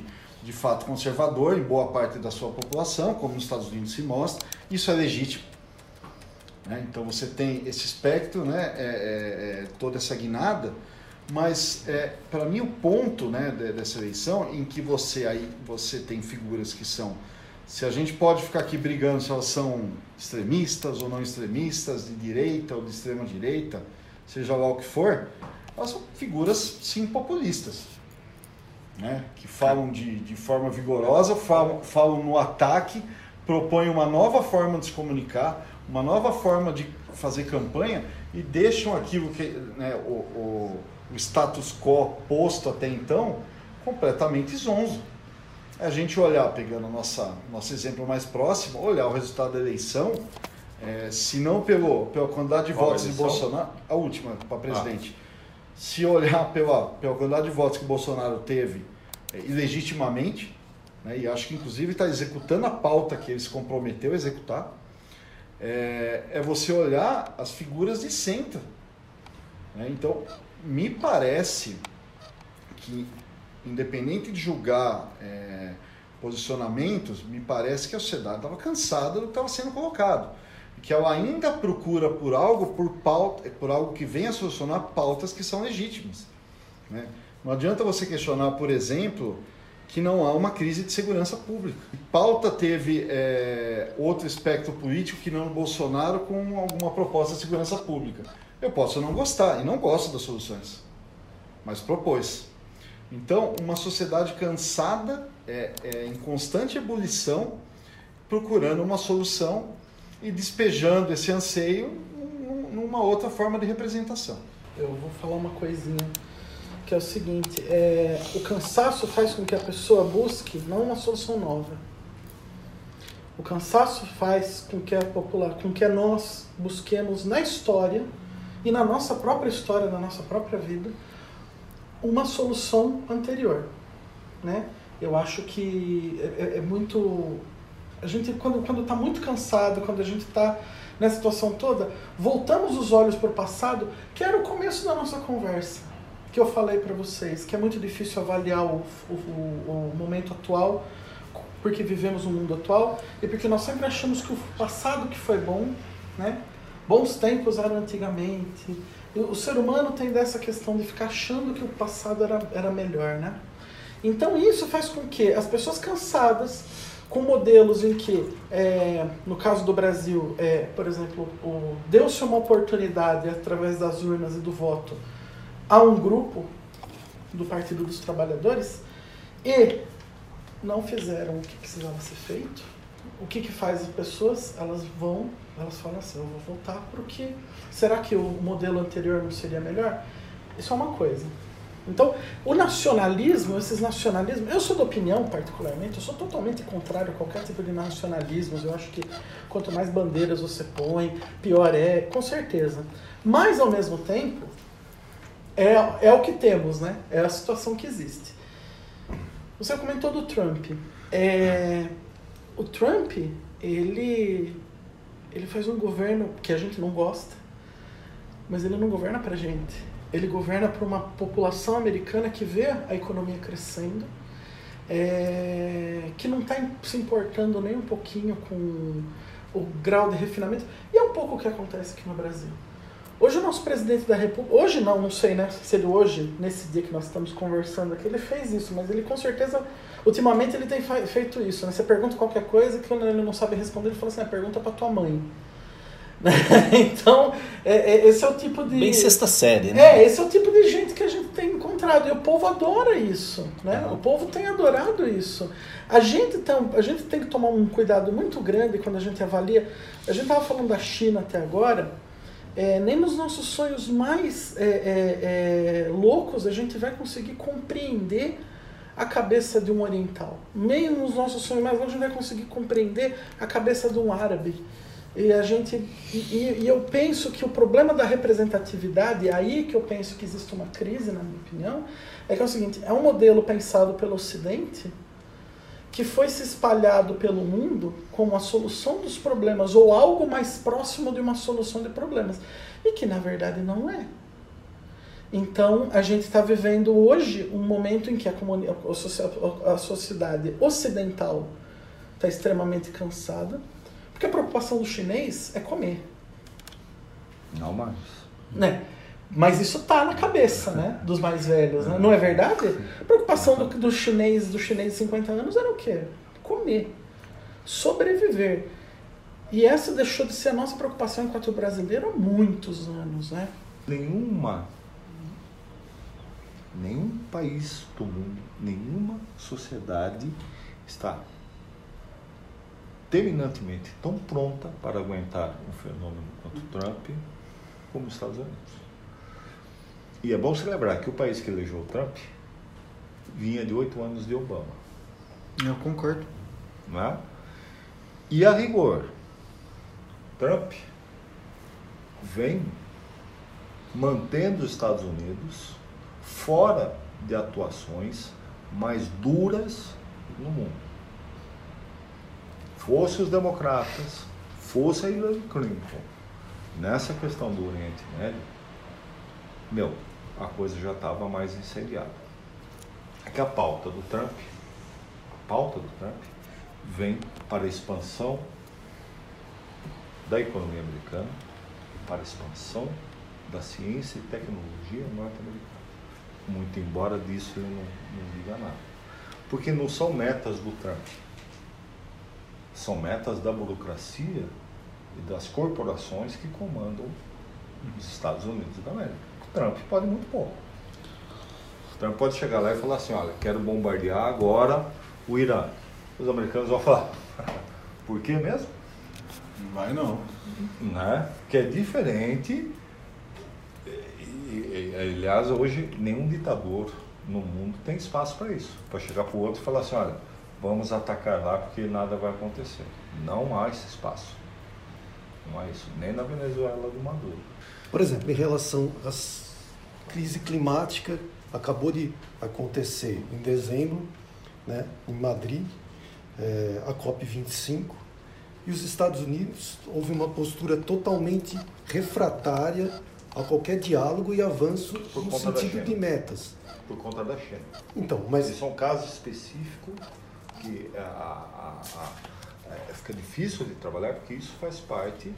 de fato conservador em boa parte da sua população, como nos Estados Unidos se mostra, isso é legítimo. Né? Então você tem esse espectro, né? É, é, é toda essa guinada, mas é, para mim o ponto né, dessa eleição em que você aí você tem figuras que são se a gente pode ficar aqui brigando se elas são extremistas ou não extremistas, de direita ou de extrema direita, seja lá o que for, elas são figuras sim populistas, né? que falam de, de forma vigorosa, falam, falam no ataque, propõem uma nova forma de se comunicar, uma nova forma de fazer campanha e deixam aquilo que né, o, o, o status quo posto até então completamente zonzo. A gente olhar, pegando nossa nosso exemplo mais próximo, olhar o resultado da eleição, é, se não pelo, pela quantidade de Qual votos de Bolsonaro, a última para presidente, ah. Se olhar pela, pela quantidade de votos que Bolsonaro teve é, ilegitimamente, né, e acho que inclusive está executando a pauta que ele se comprometeu a executar, é, é você olhar as figuras de centro. Né? Então, me parece que, independente de julgar é, posicionamentos, me parece que a sociedade estava cansada do que estava sendo colocado. Que ela ainda procura por algo, por, pauta, por algo que venha solucionar pautas que são legítimas. Né? Não adianta você questionar, por exemplo, que não há uma crise de segurança pública. Pauta teve é, outro espectro político que não o Bolsonaro com alguma proposta de segurança pública. Eu posso não gostar e não gosto das soluções, mas propôs. Então, uma sociedade cansada, é, é, em constante ebulição, procurando uma solução e despejando esse anseio numa outra forma de representação. Eu vou falar uma coisinha que é o seguinte, é, o cansaço faz com que a pessoa busque não uma solução nova. O cansaço faz com que a popular, com que nós busquemos na história e na nossa própria história, na nossa própria vida, uma solução anterior, né? Eu acho que é, é, é muito a gente quando quando está muito cansado, quando a gente está nessa situação toda, voltamos os olhos para o passado, que era o começo da nossa conversa que eu falei para vocês, que é muito difícil avaliar o, o, o, momento atual, porque vivemos um mundo atual, e porque nós sempre achamos que o passado que foi bom, né? Bons tempos eram antigamente. O ser humano tem dessa questão de ficar achando que o passado era, era melhor, né? Então isso faz com que as pessoas cansadas, com modelos em que, é, no caso do Brasil, é, por exemplo, deu-se uma oportunidade através das urnas e do voto a um grupo do Partido dos Trabalhadores e não fizeram o que precisava ser feito, o que, que faz as pessoas? Elas vão, elas falam assim, eu vou voltar porque será que o modelo anterior não seria melhor? Isso é uma coisa. Então, o nacionalismo, esses nacionalismos, eu sou da opinião, particularmente, eu sou totalmente contrário a qualquer tipo de nacionalismo. Eu acho que quanto mais bandeiras você põe, pior é, com certeza. Mas, ao mesmo tempo, é, é o que temos, né? É a situação que existe. Você comentou do Trump. É, o Trump, ele, ele faz um governo que a gente não gosta, mas ele não governa pra gente. Ele governa para uma população americana que vê a economia crescendo, é, que não está se importando nem um pouquinho com o grau de refinamento. E é um pouco o que acontece aqui no Brasil. Hoje o nosso presidente da República, hoje não, não sei, né? Se ele hoje, nesse dia que nós estamos conversando aqui, ele fez isso, mas ele com certeza, ultimamente ele tem feito isso, né? Você pergunta qualquer coisa que ele não sabe responder, ele fala assim, ah, pergunta para tua mãe. então, é, é, esse é o tipo de. Bem sexta série, né? É, esse é o tipo de gente que a gente tem encontrado. E o povo adora isso, né? Uhum. O povo tem adorado isso. A gente, tem, a gente tem que tomar um cuidado muito grande quando a gente avalia. A gente estava falando da China até agora é, nem nos nossos sonhos mais é, é, é, loucos a gente vai conseguir compreender a cabeça de um oriental. Nem nos nossos sonhos mais longe a gente vai conseguir compreender a cabeça de um árabe. E a gente e, e, eu penso que o problema da representatividade, aí que eu penso que existe uma crise, na minha opinião, é que é o seguinte, é um modelo pensado pelo Ocidente que foi se espalhado pelo mundo como a solução dos problemas ou algo mais próximo de uma solução de problemas e que na verdade não é. Então a gente está vivendo hoje um momento em que a, a sociedade ocidental está extremamente cansada, porque a preocupação do chinês é comer. Não mais. Né? Mas isso tá na cabeça, né? Dos mais velhos, né? Não é verdade? A preocupação do, do chinês, do chinês de 50 anos era o quê? Comer. Sobreviver. E essa deixou de ser a nossa preocupação enquanto brasileiro há muitos anos, né? Nenhuma, nenhum país do mundo, nenhuma sociedade está terminantemente tão pronta para aguentar um fenômeno quanto Trump como os Estados Unidos. E é bom se lembrar que o país que elegeu o Trump vinha de oito anos de Obama. Eu concordo. Não é? E a rigor, Trump vem mantendo os Estados Unidos fora de atuações mais duras no mundo. Fosse os democratas, fosse a Hillary Clinton, nessa questão do Oriente Médio, meu, a coisa já estava mais incendiada. É que a pauta do Trump, a pauta do Trump, vem para a expansão da economia americana, para a expansão da ciência e tecnologia norte-americana. Muito embora disso eu não, não diga nada. Porque não são metas do Trump, são metas da burocracia e das corporações que comandam os Estados Unidos da América. Trump pode muito pouco. Trump pode chegar lá e falar assim, olha, quero bombardear agora o Irã. Os americanos vão falar, por que mesmo? Não vai não. Né? Que é diferente. E, e, aliás, hoje nenhum ditador no mundo tem espaço para isso. Para chegar para o outro e falar assim, olha, vamos atacar lá porque nada vai acontecer. Não há esse espaço. Não há isso. Nem na Venezuela do Maduro. Por exemplo, em relação às crise climática acabou de acontecer em dezembro, né, em Madrid, é, a COP25, e os Estados Unidos houve uma postura totalmente refratária a qualquer diálogo e avanço Por no sentido de metas. Por conta da China. Então, mas isso é um caso específico que a, a, a, é, fica difícil de trabalhar porque isso faz parte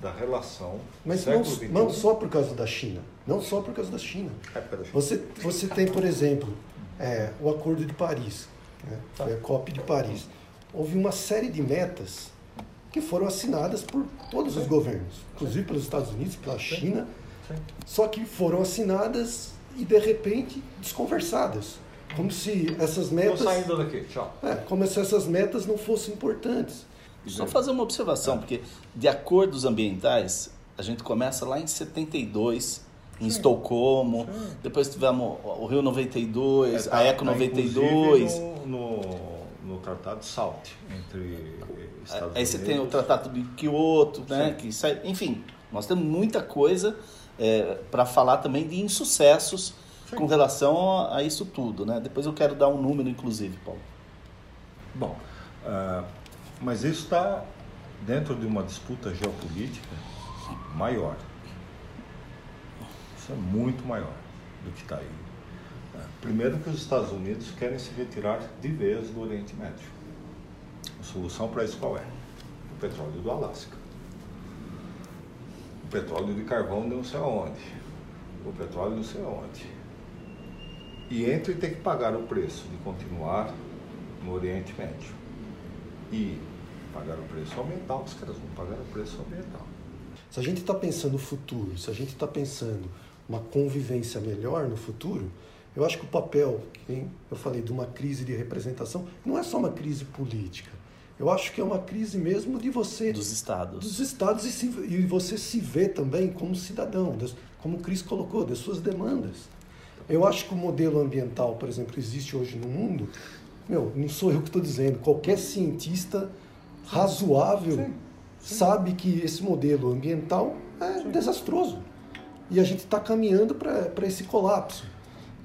da relação. Mas não, não, só por causa da China. Não só por causa da China. É China. Você, você tem, por exemplo, é, o Acordo de Paris, né? Tá. foi a COP de Paris. Houve uma série de metas que foram assinadas por todos os governos, inclusive pelos Estados Unidos, pela China, só que foram assinadas e de repente desconversadas. Como se essas metas. Estou saindo daqui, tchau. É, como se essas metas não fossem importantes. Só fazer uma observação, porque de acordos ambientais, a gente começa lá em 72, em Sim. Estocolmo, Sim. depois tivemos o Rio 92, é, tá, a Eco tá 92. No, no, no, Tratado SALT, entre Estados Aí você tem o Tratado de Kyoto, né? Que sai, enfim, nós temos muita coisa é, para falar também de insucessos. Com relação a, isso tudo, né? Depois eu quero dar um número, inclusive, Paulo. Bom, uh, mas isso está dentro de uma disputa geopolítica maior. Isso é muito maior do que está aí. Primeiro que os Estados Unidos querem se retirar de vez do Oriente Médio. A solução para isso qual é? O petróleo do Alasca. O petróleo de carvão de não sei aonde. O petróleo não sei aonde. E entre ter que pagar o preço de continuar no Oriente Médio e pagar o preço ambiental, os caras vão pagar o preço ambiental. Se a gente está pensando no futuro, se a gente está pensando uma convivência melhor no futuro, eu acho que o papel, que eu falei de uma crise de representação, não é só uma crise política. Eu acho que é uma crise mesmo de você. Dos estados. Dos estados e, se, e você se vê também como cidadão, como o Cris colocou, das suas demandas. Eu acho que o modelo ambiental, por exemplo, que existe hoje no mundo, meu, não sou eu que estou dizendo, qualquer cientista razoável Sim, sim. sabe que esse modelo ambiental é desastroso. E a gente está caminhando para esse colapso.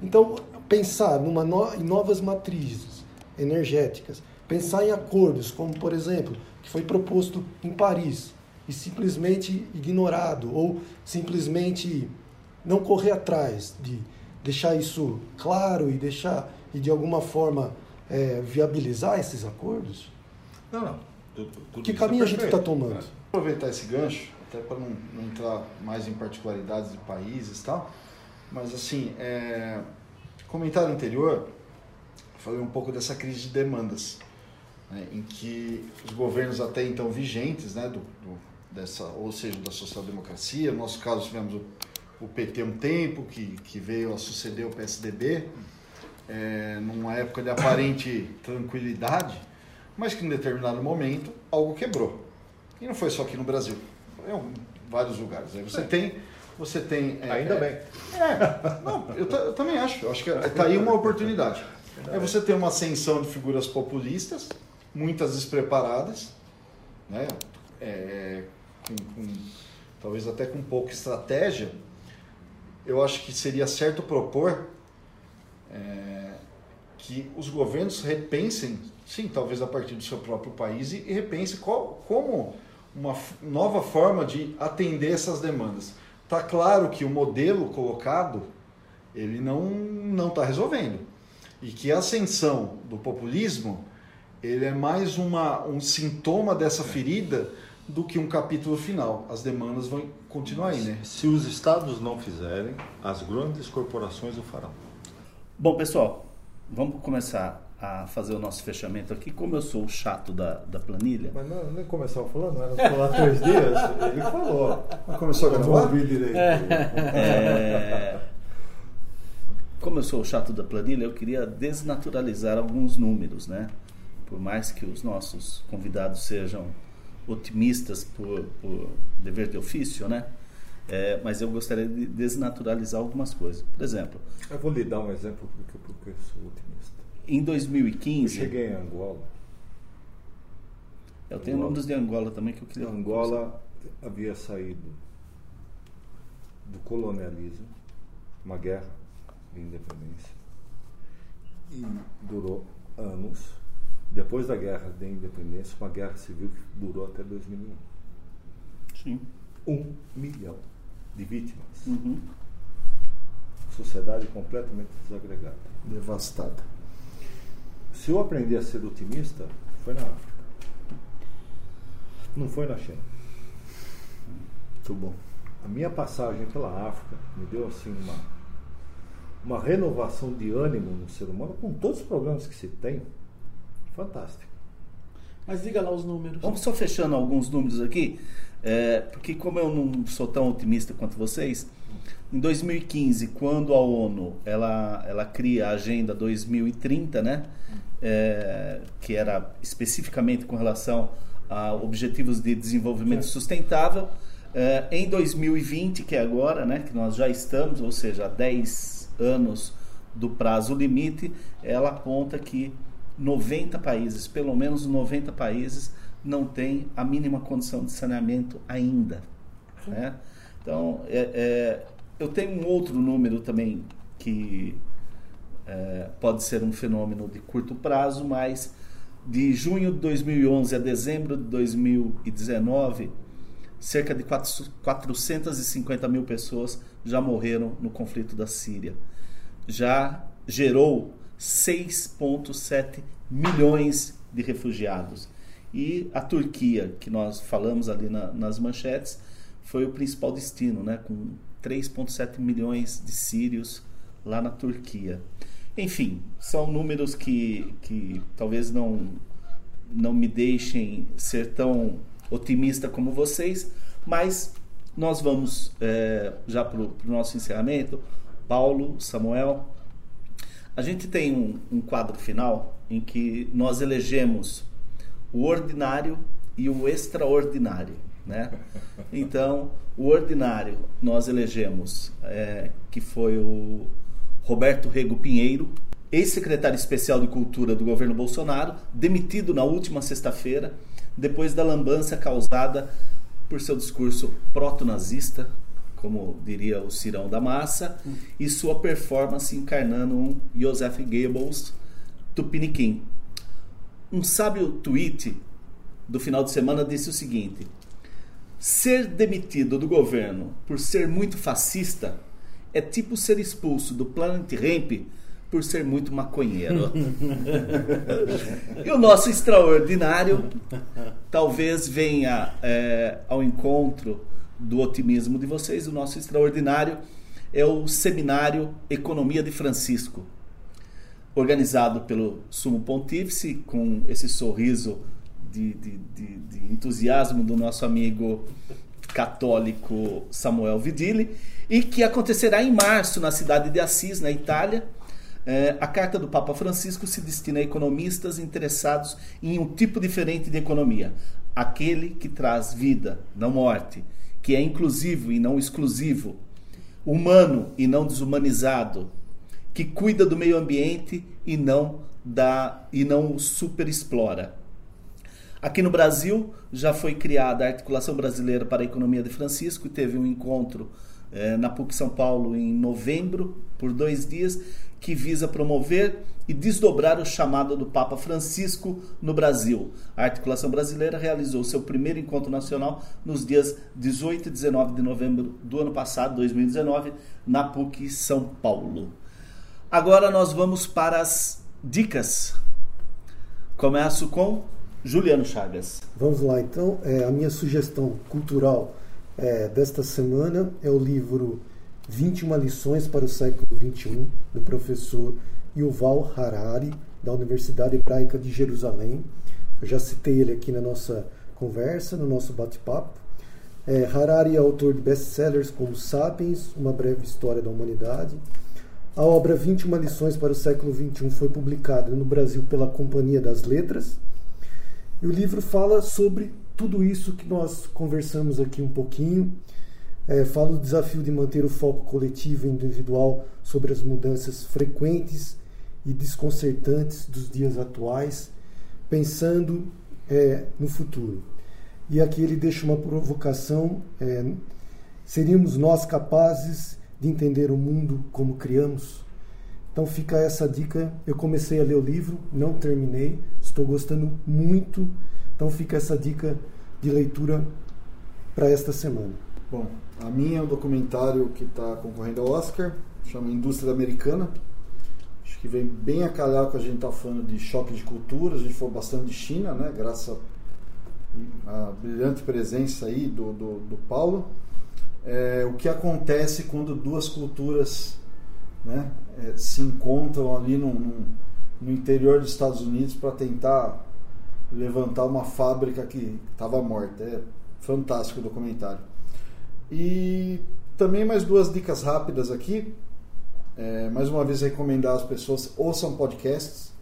Então, pensar numa no, em novas matrizes energéticas, pensar em acordos, como por exemplo, que foi proposto em Paris e simplesmente ignorado, ou simplesmente não correr atrás de deixar isso claro e deixar e de alguma forma é, viabilizar esses acordos? Não, não. Tudo- tudo Que é caminho a gente está tomando? aproveitar esse gancho, até para não, não entrar mais em particularidades de países e tal, mas assim, é, comentário anterior, falei um pouco dessa crise de demandas, né, em que os governos até então vigentes, né, do, do- dessa, ou seja, da social-democracia, no nosso caso tivemos o, o PT um tempo, que, que veio a suceder o PSDB, é, numa época de aparente tranquilidade, mas que em determinado momento algo quebrou. E não foi só aqui no Brasil, foi em vários lugares. Aí você tem, você tem. é, Ainda é, bem. É, não, eu, eu também acho. Eu acho que está aí uma oportunidade. Aí você tem uma ascensão de figuras populistas, muitas despreparadas, né? É, com, com- talvez até com pouca estratégia. Eu acho que seria certo propor é, que os governos repensem, sim, talvez a partir do seu próprio país, e, repensem qual, como uma nova forma de atender essas demandas. Está claro que o modelo colocado ele não não está resolvendo e que a ascensão do populismo ele é mais uma, um sintoma dessa ferida do que um capítulo final. As demandas vão continuar aí, né? Se os estados não fizerem, as grandes corporações o farão. Bom, pessoal, vamos começar a fazer o nosso fechamento aqui. Como eu sou o chato da, da planilha, Mas não, nem começava falando, era falar três dias. Ele falou. Começou a não gravar? ouvi direito. É, Como eu sou o chato da planilha, eu queria desnaturalizar alguns números, né? Por mais que os nossos convidados sejam otimistas por, por dever de ofício, né? É, mas eu gostaria de desnaturalizar algumas coisas. Por exemplo, Eu vou lhe dar um exemplo porque, porque eu sou otimista. em Eu 2015, cheguei em Angola. eu tenho números de Angola também que eu queria. Angola havia saído do colonialismo, uma guerra de independência, e durou anos. Depois da guerra de independência, uma guerra civil que durou até 2001. Sim. Um milhão de vítimas. Uhum. Sociedade completamente desagregada. Devastada. Se eu aprendi a ser otimista, foi na África. Não foi na China. Muito bom. A minha passagem pela África me deu assim uma, uma renovação de ânimo no ser humano, com todos os problemas que se tem. Fantástico. Mas diga lá os números. Vamos só fechando alguns números aqui, é, porque como eu não sou tão otimista quanto vocês, em 2015, quando a ONU ela, ela cria a Agenda 2030, né, é, que era especificamente com relação a objetivos de desenvolvimento sustentável, é, em 2020, que é agora, né, que nós já estamos, ou seja, há 10 anos do prazo limite, ela aponta que 90 países, pelo menos 90 países, não têm a mínima condição de saneamento ainda. Né? Então, é, é, eu tenho um outro número também que é, pode ser um fenômeno de curto prazo, mas de junho de 2011 a dezembro de 2019, cerca de 4, 450 mil pessoas já morreram no conflito da Síria. Já gerou 6,7 milhões de refugiados. E a Turquia, que nós falamos ali na, nas manchetes, foi o principal destino, né, com 3,7 milhões de sírios lá na Turquia. Enfim, são números que, que talvez não, não me deixem ser tão otimista como vocês, mas nós vamos é, já para o nosso encerramento. Paulo, Samuel, a gente tem um, um quadro final em que nós elegemos o ordinário e o extraordinário, né? Então, o ordinário nós elegemos é, que foi o Roberto Rego Pinheiro, ex-secretário especial de Cultura do governo Bolsonaro, demitido na última sexta-feira, depois da lambança causada por seu discurso proto-nazista, como diria o Cirão da Massa, e sua performance encarnando um Joseph Goebbels tupiniquim. Um sábio tweet do final de semana disse o seguinte: Ser demitido do governo por ser muito fascista é tipo ser expulso do Planet Ramp por ser muito maconheiro. e o nosso extraordinário talvez venha é, ao encontro do otimismo de vocês. O nosso extraordinário é o seminário Economia de Francisco, organizado pelo Sumo Pontífice, com esse sorriso de, de, de, de entusiasmo do nosso amigo católico Samuel Vidili, e que acontecerá em março na cidade de Assis, na Itália. É, a carta do Papa Francisco se destina a economistas interessados em um tipo diferente de economia, aquele que traz vida, não morte, que é inclusivo e não exclusivo, humano e não desumanizado, que cuida do meio ambiente e não da e não superexplora. Aqui no Brasil já foi criada a Articulação Brasileira para a Economia de Francisco e teve um encontro eh, na PUC São Paulo em novembro, por dois dias, que visa promover e desdobrar o chamado do Papa Francisco no Brasil. A Articulação Brasileira realizou seu primeiro encontro nacional nos dias 18 e 19 de novembro do ano passado, 2019, na PUC São Paulo. Agora nós vamos para as dicas. Começo com Juliano Chagas. Vamos lá, então. É, a minha sugestão cultural é, desta semana é o livro 21 lições para o século XXI, do professor Yuval Harari, da Universidade Hebraica de Jerusalém. Eu já citei ele aqui na nossa conversa, no nosso bate-papo. É, Harari é autor de best-sellers como Sapiens, Uma Breve História da Humanidade. A obra 21 lições para o século XXI foi publicada no Brasil pela Companhia das Letras. E o livro fala sobre tudo isso que nós conversamos aqui um pouquinho. É, fala do desafio de manter o foco coletivo e individual sobre as mudanças frequentes e desconcertantes dos dias atuais, pensando é, no futuro. E aqui ele deixa uma provocação: é, seríamos nós capazes de entender o mundo como criamos? Então fica essa dica. Eu comecei a ler o livro, não terminei, estou gostando muito. Então fica essa dica de leitura para esta semana. Bom, a minha é um documentário que está concorrendo ao Oscar, chama Indústria Americana. Que vem bem a calhar com a gente está falando de choque de culturas. A gente falou bastante de China, né? Graças à brilhante presença aí do, do, do Paulo. É, o que acontece quando duas culturas né, é, se encontram ali no, no, no interior dos Estados Unidos para tentar levantar uma fábrica que estava morta. É fantástico o documentário. E também mais duas dicas rápidas aqui. É, mais uma vez recomendar às pessoas ouçam podcasts.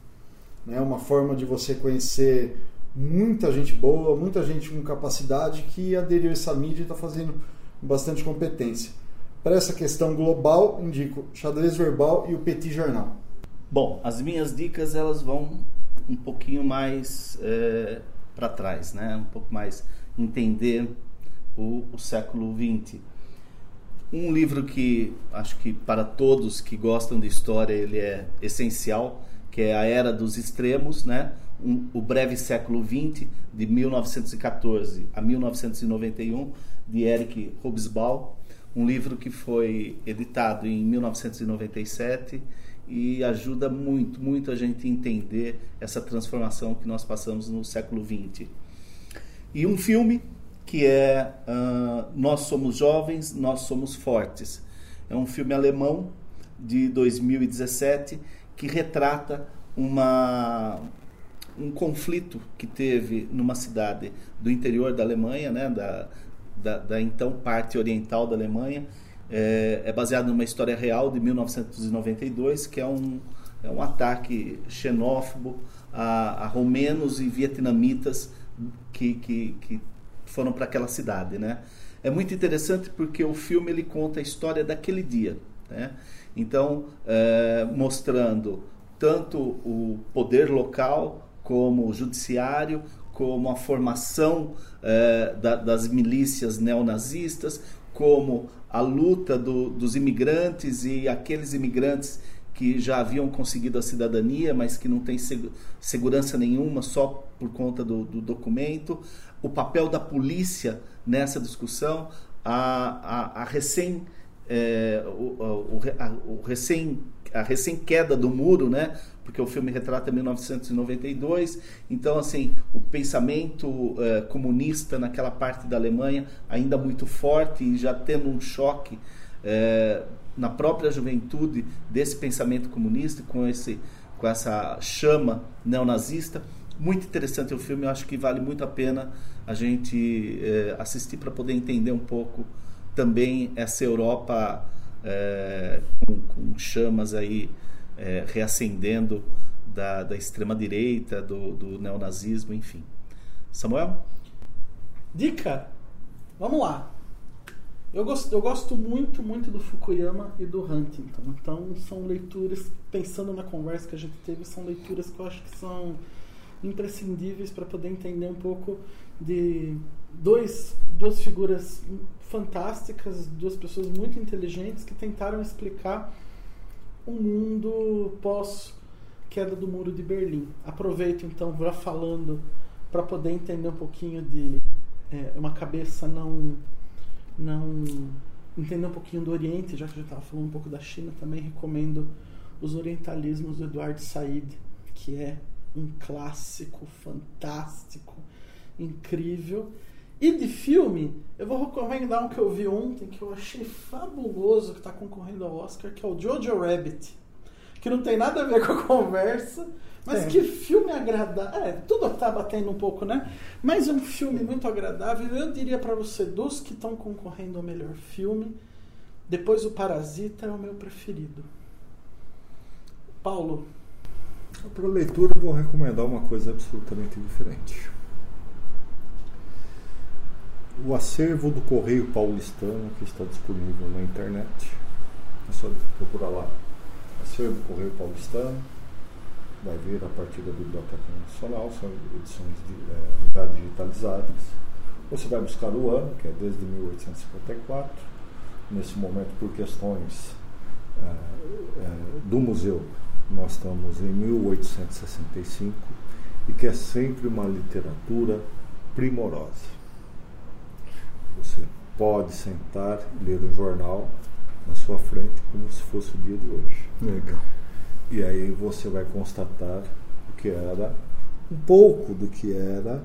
É né, uma forma de você conhecer muita gente boa, muita gente com capacidade que aderiu a essa mídia e está fazendo bastante competência. Para essa questão global, indico Xadrez Verbal e o Petit Jornal. Bom, as minhas dicas elas vão um pouquinho mais é, para trás, né? um pouco mais entender o, o século XX. Um livro que acho que para todos que gostam de história ele é essencial, que é A Era dos Extremos, né? Um, o Breve Século XX, de 1914 a 1991, de Eric Hobsbawm um livro que foi editado em 1997 e ajuda muito, muito a gente entender essa transformação que nós passamos no século XX. E um filme que é uh, Nós Somos Jovens, Nós Somos Fortes. É um filme alemão de 2017 que retrata uma, um conflito que teve numa cidade do interior da Alemanha, né, da, da, da então parte oriental da Alemanha. É, é, baseado numa história real de 1992, que é um, é um ataque xenófobo a, a romenos e vietnamitas que, que, que foram para aquela cidade, né? É muito interessante porque o filme ele conta a história daquele dia, né? Então, é, mostrando tanto o poder local como o judiciário, como a formação é, da, das milícias neonazistas, como a luta do, dos imigrantes e aqueles imigrantes que já haviam conseguido a cidadania, mas que não têm segurança nenhuma só por conta do, do documento, o papel da polícia nessa discussão, a, a, a recém é, o, o, a, o recém a recém queda do muro, né? Porque o filme retrata 1992. Então, assim, o pensamento é, comunista naquela parte da Alemanha ainda muito forte e já tendo um choque é, na própria juventude desse pensamento comunista com esse com essa chama neonazista. Muito interessante o filme. Eu acho que vale muito a pena a gente é, assistir para poder entender um pouco também essa Europa é, com, com, chamas aí é, reacendendo da, da extrema-direita, do, do neonazismo, enfim. Samuel? Dica? Vamos lá. Eu gosto, eu gosto muito, muito do Fukuyama e do Huntington. Então, são leituras, pensando na conversa que a gente teve, são leituras que eu acho que são imprescindíveis para poder entender um pouco de dois, duas figuras fantásticas, duas pessoas muito inteligentes que tentaram explicar o um mundo pós queda do muro de Berlim. Aproveito então já falando para poder entender um pouquinho de é, uma cabeça não não entender um pouquinho do Oriente, já que a gente estava falando um pouco da China, também recomendo os Orientalismos do Eduardo Said, que é um clássico fantástico incrível. E de filme, eu vou recomendar um que eu vi ontem, que eu achei fabuloso, que está concorrendo ao Oscar, que é o Jojo Rabbit. Que não tem nada a ver com a conversa, mas que filme agradável. É, tudo está batendo um pouco, né? Mas é um filme muito agradável. Eu diria para você, dos que estão concorrendo ao melhor filme, depois o Parasita é o meu preferido. Paulo. Para leitura, eu vou recomendar uma coisa absolutamente diferente o acervo do Correio Paulistano, que está disponível na internet. É só procurar lá. Acervo do Correio Paulistano. Vai vir a partir da Biblioteca Nacional, são edições de, é, já digitalizadas. Você vai buscar o ano, que é desde 1854. Nesse momento, por questões é, é, do museu, nós estamos em 1865 e que é sempre uma literatura primorosa você pode sentar e ler o jornal na sua frente como se fosse o dia de hoje. Legal. E aí você vai constatar o que era, um pouco do que era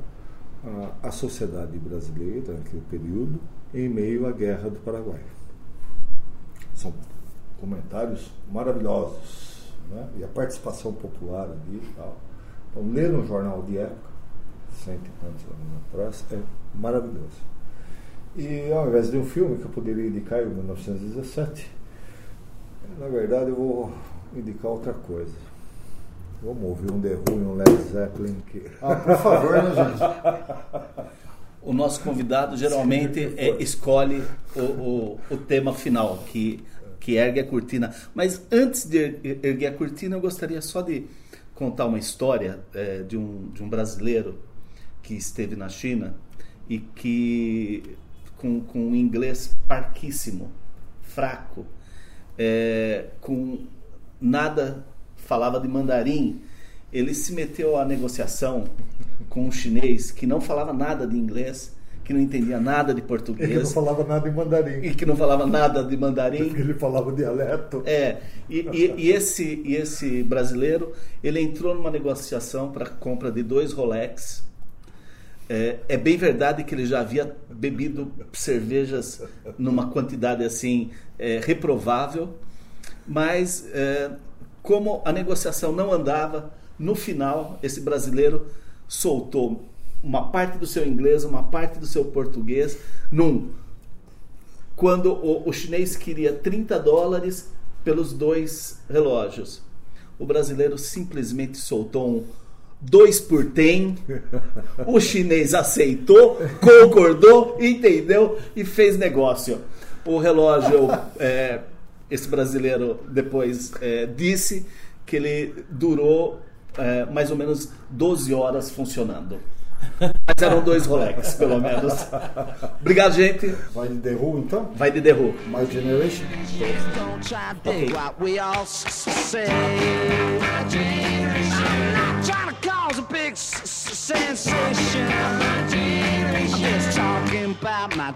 a, a sociedade brasileira naquele período, em meio à Guerra do Paraguai. São comentários maravilhosos. Né? E a participação popular ali e tal. Então, ler um jornal de época, cento e tantos anos atrás, é maravilhoso. E ao invés de um filme que eu poderia indicar em 1917, na verdade eu vou indicar outra coisa. Vamos ouvir um The Who e um Led Zeppelin. Que... Ah, por favor, né, gente? O nosso convidado geralmente é, escolhe o, o, o, tema final, que, que ergue a cortina. Mas antes de erguer a cortina, eu gostaria só de contar uma história é, de, um, de um brasileiro que esteve na China e que com, com um inglês parquíssimo, fraco, é, com nada falava de mandarim. Ele se meteu à negociação com um chinês que não falava nada de inglês, que não entendia nada de português. Ele não falava nada de mandarim. E que não falava nada de mandarim. Porque ele falava dialeto. É. E, e, e, esse, e esse brasileiro, ele entrou numa negociação para compra de dois Rolex é, é, bem verdade que ele já havia bebido cervejas numa quantidade assim é, reprovável, mas é, como a negociação não andava, no final esse brasileiro soltou uma parte do seu inglês, uma parte do seu português, num quando o, o chinês queria 30 dólares pelos dois relógios. O brasileiro simplesmente soltou um dois por tem. O chinês aceitou, concordou, entendeu e fez negócio. O relógio é, esse brasileiro depois é, disse que ele durou é, mais ou menos 12 horas funcionando. Mas eram dois Rolex, pelo menos. Obrigado, gente. Vai de The Who, então? Vai de The Who. My Generation? Not trying to cause a big s- s- sensation. I'm just talking about my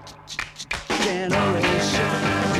generation.